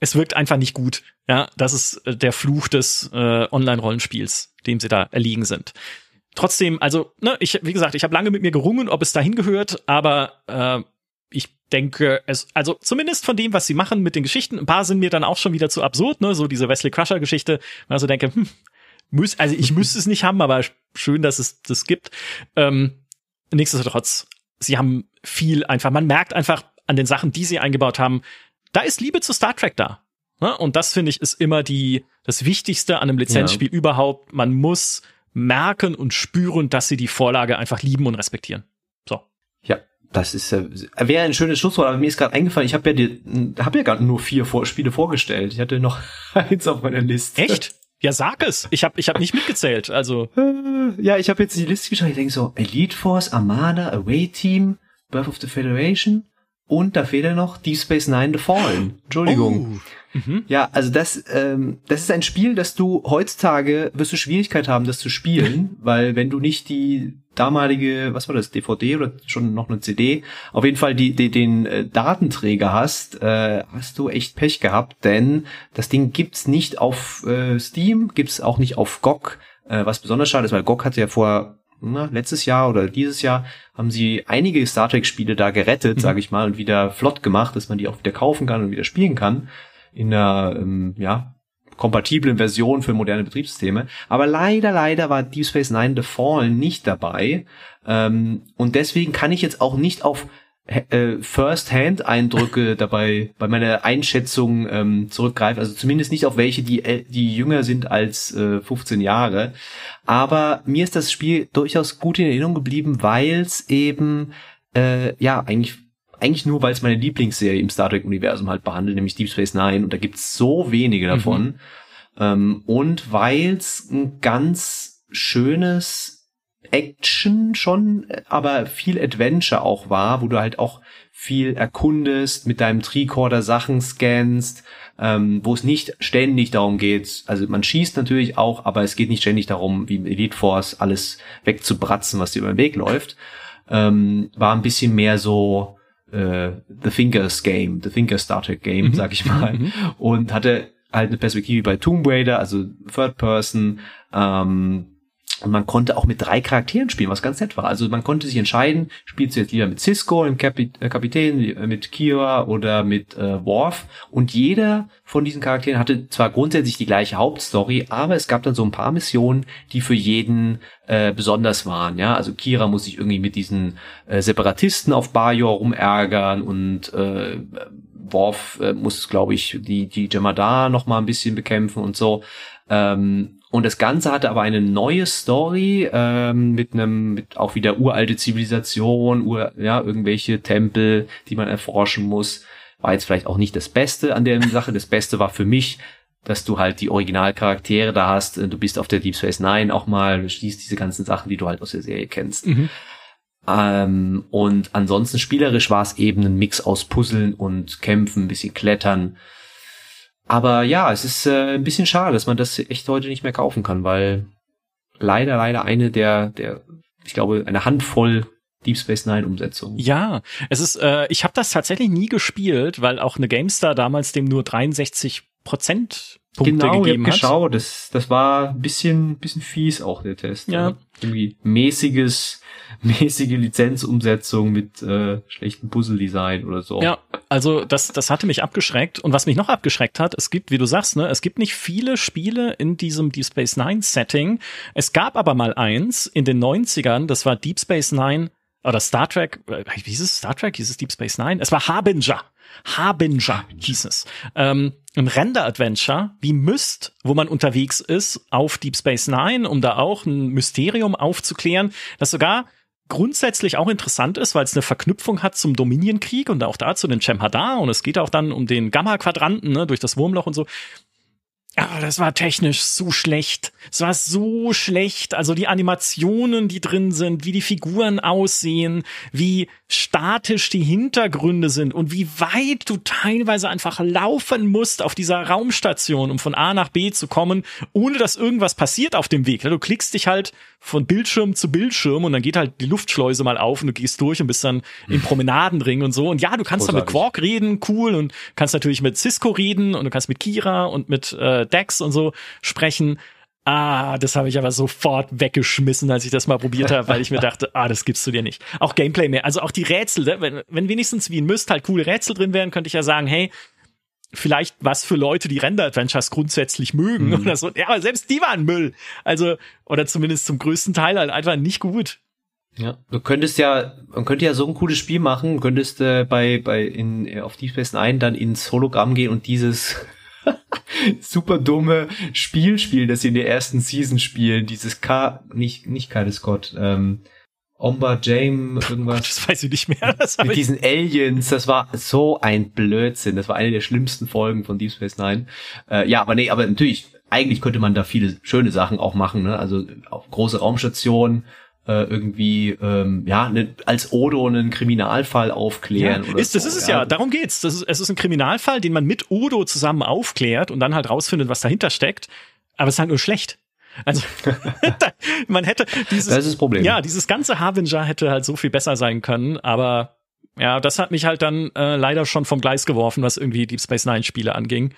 Es wirkt einfach nicht gut. Ja, das ist äh, der Fluch des äh, Online-Rollenspiels, dem sie da erliegen sind trotzdem, also, ne, ich, wie gesagt, ich habe lange mit mir gerungen, ob es dahin gehört, aber äh, ich denke, es, also zumindest von dem, was sie machen mit den Geschichten, ein paar sind mir dann auch schon wieder zu absurd, ne, so diese Wesley Crusher-Geschichte, also denke, hm, muss, also ich müsste es nicht haben, aber schön, dass es das gibt. Ähm, nichtsdestotrotz, sie haben viel einfach, man merkt einfach an den Sachen, die sie eingebaut haben, da ist Liebe zu Star Trek da. Ne? Und das finde ich ist immer die das Wichtigste an einem Lizenzspiel ja. überhaupt. Man muss merken und spüren, dass sie die Vorlage einfach lieben und respektieren. So. Ja, das ist äh, wäre ein schönes Schlusswort, aber mir ist gerade eingefallen, ich habe ja die, habe ja gerade nur vier Vor Spiele vorgestellt. Ich hatte noch eins auf meiner Liste. Echt? Ja, sag es. Ich habe ich hab nicht mitgezählt. Also ja, ich habe jetzt die Liste geschaut. Ich denke so Elite Force, Armada, Away Team, Birth of the Federation und da fehlt ja noch Deep Space Nine The Fallen. Entschuldigung. Oh. Mhm. Ja, also das, ähm, das ist ein Spiel, das du heutzutage wirst du Schwierigkeit haben, das zu spielen, weil wenn du nicht die damalige, was war das, DVD oder schon noch eine CD, auf jeden Fall die, die den äh, Datenträger hast, äh, hast du echt Pech gehabt, denn das Ding gibt's nicht auf äh, Steam, gibt's auch nicht auf GOG, äh, was besonders schade ist, weil GOG hat ja vor na, letztes Jahr oder dieses Jahr haben sie einige Star Trek Spiele da gerettet, mhm. sage ich mal, und wieder flott gemacht, dass man die auch wieder kaufen kann und wieder spielen kann in einer ähm, ja kompatiblen Version für moderne Betriebssysteme. Aber leider, leider war Deep Space Nine The Fallen nicht dabei. Ähm, und deswegen kann ich jetzt auch nicht auf äh, First-Hand-Eindrücke dabei bei meiner Einschätzung ähm, zurückgreifen. Also zumindest nicht auf welche, die, die jünger sind als äh, 15 Jahre. Aber mir ist das Spiel durchaus gut in Erinnerung geblieben, weil es eben äh, ja eigentlich eigentlich nur, weil es meine Lieblingsserie im Star Trek-Universum halt behandelt, nämlich Deep Space Nine. Und da gibt's so wenige mhm. davon. Mhm. Ähm, und weil es ein ganz schönes Action schon, aber viel Adventure auch war, wo du halt auch viel erkundest, mit deinem Tricorder Sachen scannst, ähm, wo es nicht ständig darum geht, also man schießt natürlich auch, aber es geht nicht ständig darum, wie im Elite Force alles wegzubratzen, was dir über den Weg läuft. Ähm, war ein bisschen mehr so äh, The Thinkers Game, The Thinkers Star Trek Game, mhm. sag ich mal, mhm. und hatte halt eine Perspektive bei Tomb Raider, also Third Person, ähm, und man konnte auch mit drei Charakteren spielen, was ganz nett war. Also man konnte sich entscheiden, spielst du jetzt lieber mit Cisco, dem Kapi äh, Kapitän, äh, mit Kira oder mit äh, Worf. Und jeder von diesen Charakteren hatte zwar grundsätzlich die gleiche Hauptstory, aber es gab dann so ein paar Missionen, die für jeden äh, besonders waren. Ja, also Kira muss sich irgendwie mit diesen äh, Separatisten auf Bajor rumärgern und äh, Worf äh, muss, glaube ich, die die Jemadar noch mal ein bisschen bekämpfen und so. Ähm, und das Ganze hatte aber eine neue Story ähm, mit einem, mit auch wieder uralte Zivilisation, ur, ja, irgendwelche Tempel, die man erforschen muss. War jetzt vielleicht auch nicht das Beste an der Sache. Das Beste war für mich, dass du halt die Originalcharaktere da hast. Du bist auf der Deep Space Nine auch mal, du schließt diese ganzen Sachen, die du halt aus der Serie kennst. Mhm. Ähm, und ansonsten spielerisch war es eben ein Mix aus Puzzeln und Kämpfen, ein bisschen Klettern. Aber ja, es ist äh, ein bisschen schade, dass man das echt heute nicht mehr kaufen kann, weil leider, leider eine der, der, ich glaube, eine Handvoll Deep Space Nine Umsetzungen. Ja, es ist, äh, ich habe das tatsächlich nie gespielt, weil auch eine GameStar damals dem nur 63 Prozent Punkte genau, gegeben hat. Genau, das, das war ein bisschen, bisschen fies auch der Test. Ja. Irgendwie mäßiges mäßige Lizenzumsetzung mit äh, schlechtem Puzzle-Design oder so. Ja, also das, das hatte mich abgeschreckt. Und was mich noch abgeschreckt hat, es gibt, wie du sagst, ne, es gibt nicht viele Spiele in diesem Deep Space Nine Setting. Es gab aber mal eins in den 90ern, das war Deep Space Nine oder Star Trek, äh, wie hieß es? Star Trek? Hieß es Deep Space Nine? Es war Harbinger. Harbinger hieß es. Ähm, ein Render-Adventure wie Myst, wo man unterwegs ist auf Deep Space Nine, um da auch ein Mysterium aufzuklären, das sogar grundsätzlich auch interessant ist, weil es eine Verknüpfung hat zum Dominienkrieg und auch da zu den Chemhadar und es geht auch dann um den Gamma-Quadranten ne, durch das Wurmloch und so. Ja, das war technisch so schlecht. Es war so schlecht. Also die Animationen, die drin sind, wie die Figuren aussehen, wie statisch die Hintergründe sind und wie weit du teilweise einfach laufen musst auf dieser Raumstation, um von A nach B zu kommen, ohne dass irgendwas passiert auf dem Weg. Du klickst dich halt von Bildschirm zu Bildschirm und dann geht halt die Luftschleuse mal auf und du gehst durch und bist dann im Promenadenring und so. Und ja, du kannst dann mit Quark reden, cool, und kannst natürlich mit Cisco reden und du kannst mit Kira und mit äh, Dex und so sprechen. Ah, das habe ich aber sofort weggeschmissen, als ich das mal probiert habe, weil ich mir dachte, ah, das gibst du dir nicht. Auch Gameplay mehr, also auch die Rätsel, ne? wenn, wenn wenigstens wie ein Myst halt coole Rätsel drin wären, könnte ich ja sagen, hey, vielleicht was für Leute, die Render-Adventures grundsätzlich mögen mhm. oder so. Ja, aber selbst die waren Müll. Also, oder zumindest zum größten Teil halt einfach nicht gut. Ja, du könntest ja, man könnte ja so ein cooles Spiel machen, könntest äh, bei, bei, in, auf Deep Space Nine dann ins Hologramm gehen und dieses super dumme Spiel spielen, das sie in der ersten Season spielen, dieses K, nicht, nicht Kyle Scott, ähm, Omba Jame, irgendwas. Das weiß ich nicht mehr. Mit diesen Aliens, das war so ein Blödsinn. Das war eine der schlimmsten Folgen von Deep Space Nine. Äh, ja, aber nee, aber natürlich, eigentlich könnte man da viele schöne Sachen auch machen. Ne? Also auch große Raumstationen, äh, irgendwie ähm, ja ne, als Odo einen Kriminalfall aufklären. Ja, ist, das so, ist es ja. ja. Darum geht's. Das ist, es ist ein Kriminalfall, den man mit Odo zusammen aufklärt und dann halt rausfindet, was dahinter steckt. Aber es ist halt nur schlecht. Also man hätte dieses das ist das Problem. ja dieses ganze Harbinger hätte halt so viel besser sein können, aber ja, das hat mich halt dann äh, leider schon vom Gleis geworfen, was irgendwie Deep Space Nine Spiele anging.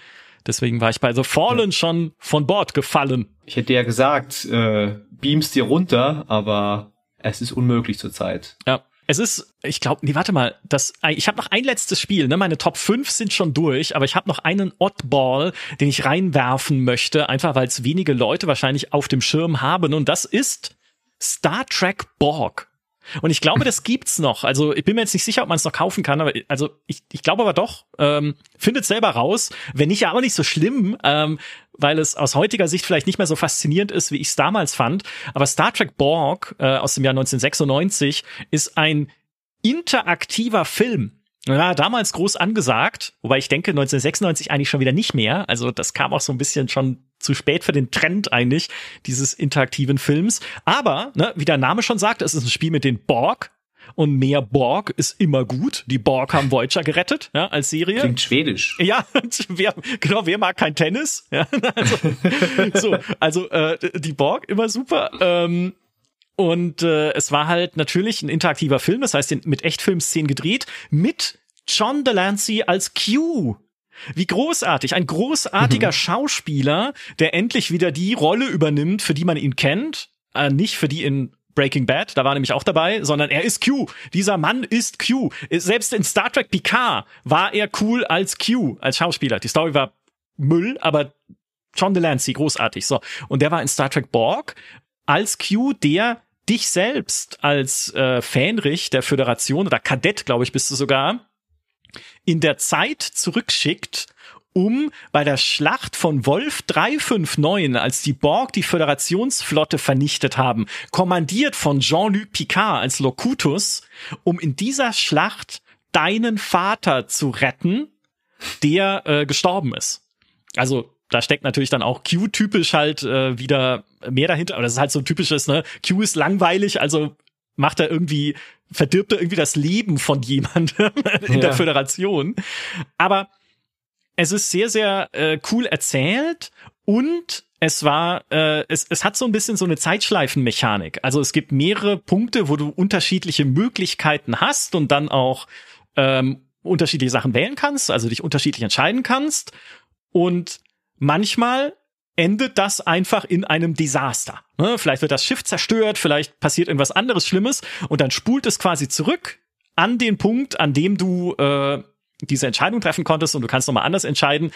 Deswegen war ich bei The Fallen schon von Bord gefallen. Ich hätte ja gesagt, äh, beamst dir runter, aber es ist unmöglich zurzeit. Ja. Es ist, ich glaube, nee, warte mal, das, ich habe noch ein letztes Spiel, ne? Meine Top 5 sind schon durch, aber ich habe noch einen Oddball, den ich reinwerfen möchte, einfach weil es wenige Leute wahrscheinlich auf dem Schirm haben und das ist Star Trek Borg. Und ich glaube, das gibt's noch. Also ich bin mir jetzt nicht sicher, ob man es noch kaufen kann, aber also ich, ich glaube aber doch. Ähm, findet selber raus. Wenn nicht, ja aber nicht so schlimm, ähm, weil es aus heutiger Sicht vielleicht nicht mehr so faszinierend ist, wie ich es damals fand. Aber Star Trek Borg äh, aus dem Jahr 1996 ist ein interaktiver Film. Ja, damals groß angesagt, wobei ich denke 1996 eigentlich schon wieder nicht mehr. Also das kam auch so ein bisschen schon zu spät für den Trend eigentlich dieses interaktiven Films. Aber, ne, wie der Name schon sagt, es ist ein Spiel mit den Borg. Und mehr Borg ist immer gut. Die Borg haben Voyager gerettet, ja, als Serie. Klingt schwedisch. Ja, wer, genau, wer mag kein Tennis? Ja, also, so, also äh, die Borg immer super. Ähm, und äh, es war halt natürlich ein interaktiver Film, das heißt mit Echtfilmszenen gedreht, mit John Delancey als Q. Wie großartig. Ein großartiger mhm. Schauspieler, der endlich wieder die Rolle übernimmt, für die man ihn kennt. Äh, nicht für die in Breaking Bad, da war nämlich auch dabei, sondern er ist Q. Dieser Mann ist Q. Selbst in Star Trek Picard war er cool als Q, als Schauspieler. Die Story war Müll, aber John Delancey, großartig. So. Und der war in Star Trek Borg als Q, der dich selbst als äh, Fähnrich der Föderation oder Kadett, glaube ich, bist du sogar, in der Zeit zurückschickt, um bei der Schlacht von Wolf 359, als die Borg die Föderationsflotte vernichtet haben, kommandiert von Jean-Luc Picard als Locutus, um in dieser Schlacht deinen Vater zu retten, der äh, gestorben ist. Also da steckt natürlich dann auch Q-typisch halt äh, wieder mehr dahinter. Aber das ist halt so ein typisches, ne? Q ist langweilig, also macht er irgendwie, verdirbt er irgendwie das Leben von jemandem in ja. der Föderation. Aber es ist sehr, sehr äh, cool erzählt und es war, äh, es, es hat so ein bisschen so eine Zeitschleifenmechanik. Also es gibt mehrere Punkte, wo du unterschiedliche Möglichkeiten hast und dann auch ähm, unterschiedliche Sachen wählen kannst, also dich unterschiedlich entscheiden kannst. Und manchmal endet das einfach in einem Desaster. Ne? Vielleicht wird das Schiff zerstört, vielleicht passiert irgendwas anderes Schlimmes und dann spult es quasi zurück an den Punkt, an dem du äh, diese Entscheidung treffen konntest und du kannst nochmal anders entscheiden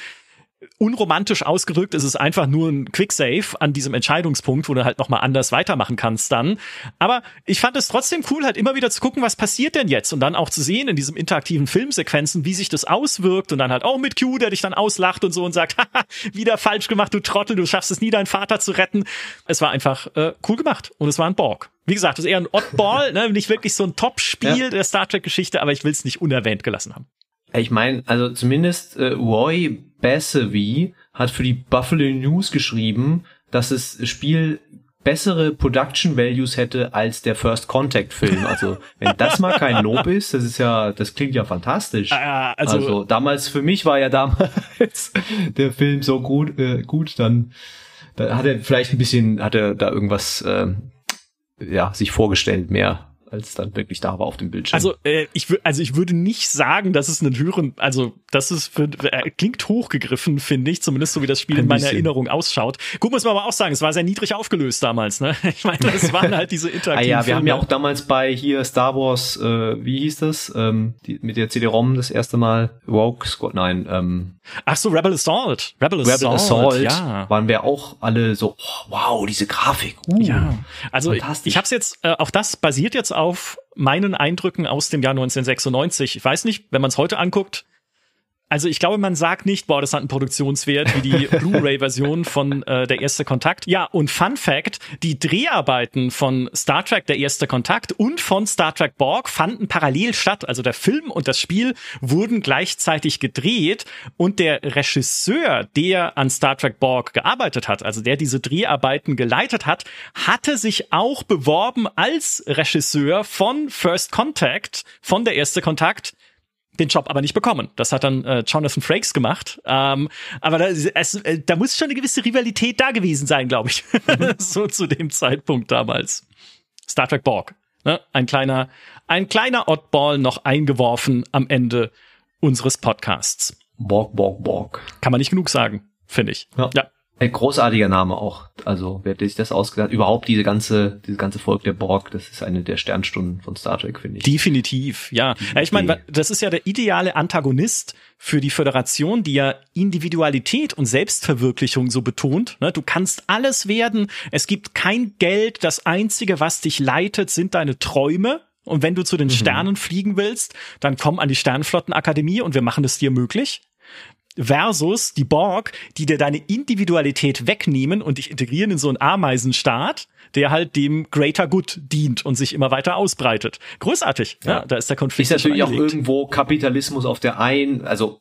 unromantisch ausgedrückt ist es einfach nur ein Quicksave an diesem Entscheidungspunkt, wo du halt nochmal anders weitermachen kannst dann. Aber ich fand es trotzdem cool, halt immer wieder zu gucken, was passiert denn jetzt und dann auch zu sehen in diesem interaktiven Filmsequenzen, wie sich das auswirkt und dann halt auch mit Q, der dich dann auslacht und so und sagt, haha, wieder falsch gemacht, du Trottel, du schaffst es nie, deinen Vater zu retten. Es war einfach äh, cool gemacht und es war ein Borg. Wie gesagt, es ist eher ein Oddball, ne? nicht wirklich so ein Top-Spiel ja. der Star Trek-Geschichte, aber ich will es nicht unerwähnt gelassen haben. Ich meine, also zumindest äh, Roy Bassevi hat für die Buffalo News geschrieben, dass das Spiel bessere Production Values hätte als der First Contact Film. Also wenn das mal kein Lob ist, das ist ja, das klingt ja fantastisch. Ah, also, also, damals für mich war ja damals der Film so gut, äh, gut, dann, dann hat er vielleicht ein bisschen, hat er da irgendwas, äh, ja, sich vorgestellt mehr als dann wirklich da war auf dem Bildschirm. Also äh, ich also ich würde nicht sagen, dass es einen höheren, also das ist für, äh, klingt hochgegriffen, finde ich, zumindest so wie das Spiel Ein in meiner bisschen. Erinnerung ausschaut. Gut muss man aber auch sagen, es war sehr niedrig aufgelöst damals, ne? Ich meine, es waren halt diese interaktiven. ah ja, wir haben ja auch damals bei hier Star Wars, äh, wie hieß das, ähm, die, mit der CD-ROM das erste Mal Rogue Squad, nein, ähm, Ach so, Rebel Assault. Rebel Assault, Rebel Assault ja. waren wir auch alle so, oh, wow, diese Grafik. Uh, ja, also ich, ich habe es jetzt, äh, auch das basiert jetzt auf meinen Eindrücken aus dem Jahr 1996. Ich weiß nicht, wenn man es heute anguckt, Also ich glaube, man sagt nicht, boah, das hat einen Produktionswert wie die Blu-ray-Version von äh, Der erste Kontakt. Ja, und Fun Fact, die Dreharbeiten von Star Trek Der erste Kontakt und von Star Trek Borg fanden parallel statt. Also der Film und das Spiel wurden gleichzeitig gedreht und der Regisseur, der an Star Trek Borg gearbeitet hat, also der diese Dreharbeiten geleitet hat, hatte sich auch beworben als Regisseur von First Contact, von Der erste Kontakt den Job aber nicht bekommen. Das hat dann äh, Jonathan Frakes gemacht. Ähm, aber da, es, äh, da muss schon eine gewisse Rivalität da gewesen sein, glaube ich. So zu dem Zeitpunkt damals. Star Trek Borg. Ne? Ein kleiner, ein kleiner Oddball noch eingeworfen am Ende unseres Podcasts. Borg, Borg, Borg. Kann man nicht genug sagen, finde ich. Ja. ja. Ein großartiger Name auch. Also, wer sich das ausgedacht Überhaupt diese ganze, diese ganze Volk der Borg, das ist eine der Sternstunden von Star Trek, finde ich. Definitiv, ja. ja ich meine, das ist ja der ideale Antagonist für die Föderation, die ja Individualität und Selbstverwirklichung so betont. Ne? Du kannst alles werden. Es gibt kein Geld. Das einzige, was dich leitet, sind deine Träume. Und wenn du zu den mhm. Sternen fliegen willst, dann komm an die Sternflottenakademie und wir machen es dir möglich versus die Borg, die dir deine Individualität wegnehmen und dich integrieren in so einen Ameisenstaat, der halt dem Greater Good dient und sich immer weiter ausbreitet. Großartig. Ja, ja da ist der Konflikt. Ist natürlich auch irgendwo Kapitalismus auf der einen, also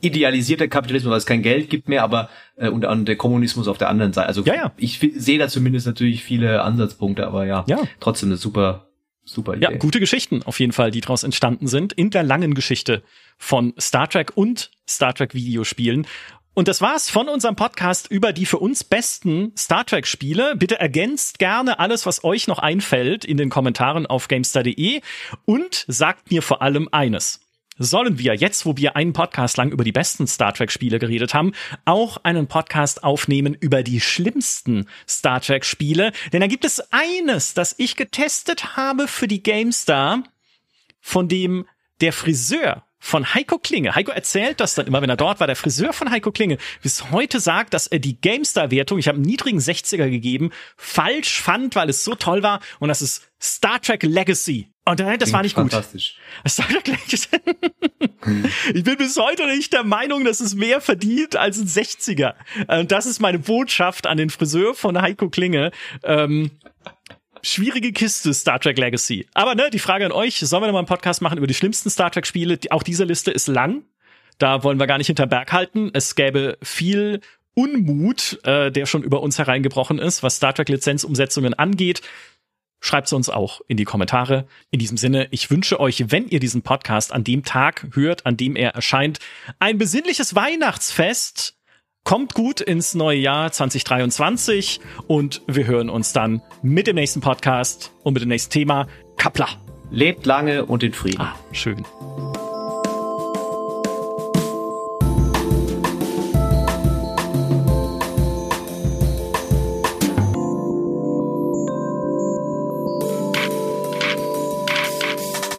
idealisierter Kapitalismus, weil es kein Geld gibt mehr, aber äh, und, und der Kommunismus auf der anderen Seite. Also ja, ja. ich sehe da zumindest natürlich viele Ansatzpunkte, aber ja, ja. trotzdem eine super Super Idee. Ja, gute Geschichten auf jeden Fall, die daraus entstanden sind in der langen Geschichte von Star Trek und Star Trek Videospielen. Und das war's von unserem Podcast über die für uns besten Star Trek Spiele. Bitte ergänzt gerne alles, was euch noch einfällt in den Kommentaren auf gamestar.de und sagt mir vor allem eines sollen wir jetzt, wo wir einen Podcast lang über die besten Star Trek-Spiele geredet haben, auch einen Podcast aufnehmen über die schlimmsten Star Trek-Spiele. Denn da gibt es eines, das ich getestet habe für die GameStar, von dem der Friseur von Heiko Klinge. Heiko erzählt das dann immer, wenn er dort war. Der Friseur von Heiko Klinge bis heute sagt, dass er die GameStar-Wertung, ich habe einen niedrigen 60er gegeben, falsch fand, weil es so toll war. Und das ist Star Trek Legacy. Und das Klingt war nicht gut. Fantastisch. Star Trek Legacy. ich bin bis heute nicht der Meinung, dass es mehr verdient als ein 60er. Und das ist meine Botschaft an den Friseur von Heiko Klinge. Ähm, schwierige Kiste Star Trek Legacy. Aber ne, die Frage an euch, sollen wir noch mal einen Podcast machen über die schlimmsten Star Trek Spiele? Auch diese Liste ist lang. Da wollen wir gar nicht hinter Berg halten. Es gäbe viel Unmut, äh, der schon über uns hereingebrochen ist, was Star Trek Lizenzumsetzungen angeht. Schreibt es uns auch in die Kommentare. In diesem Sinne, ich wünsche euch, wenn ihr diesen Podcast an dem Tag hört, an dem er erscheint, ein besinnliches Weihnachtsfest Kommt gut ins neue Jahr 2023 und wir hören uns dann mit dem nächsten Podcast und mit dem nächsten Thema. Kapla. Lebt lange und in Frieden. Ah, schön.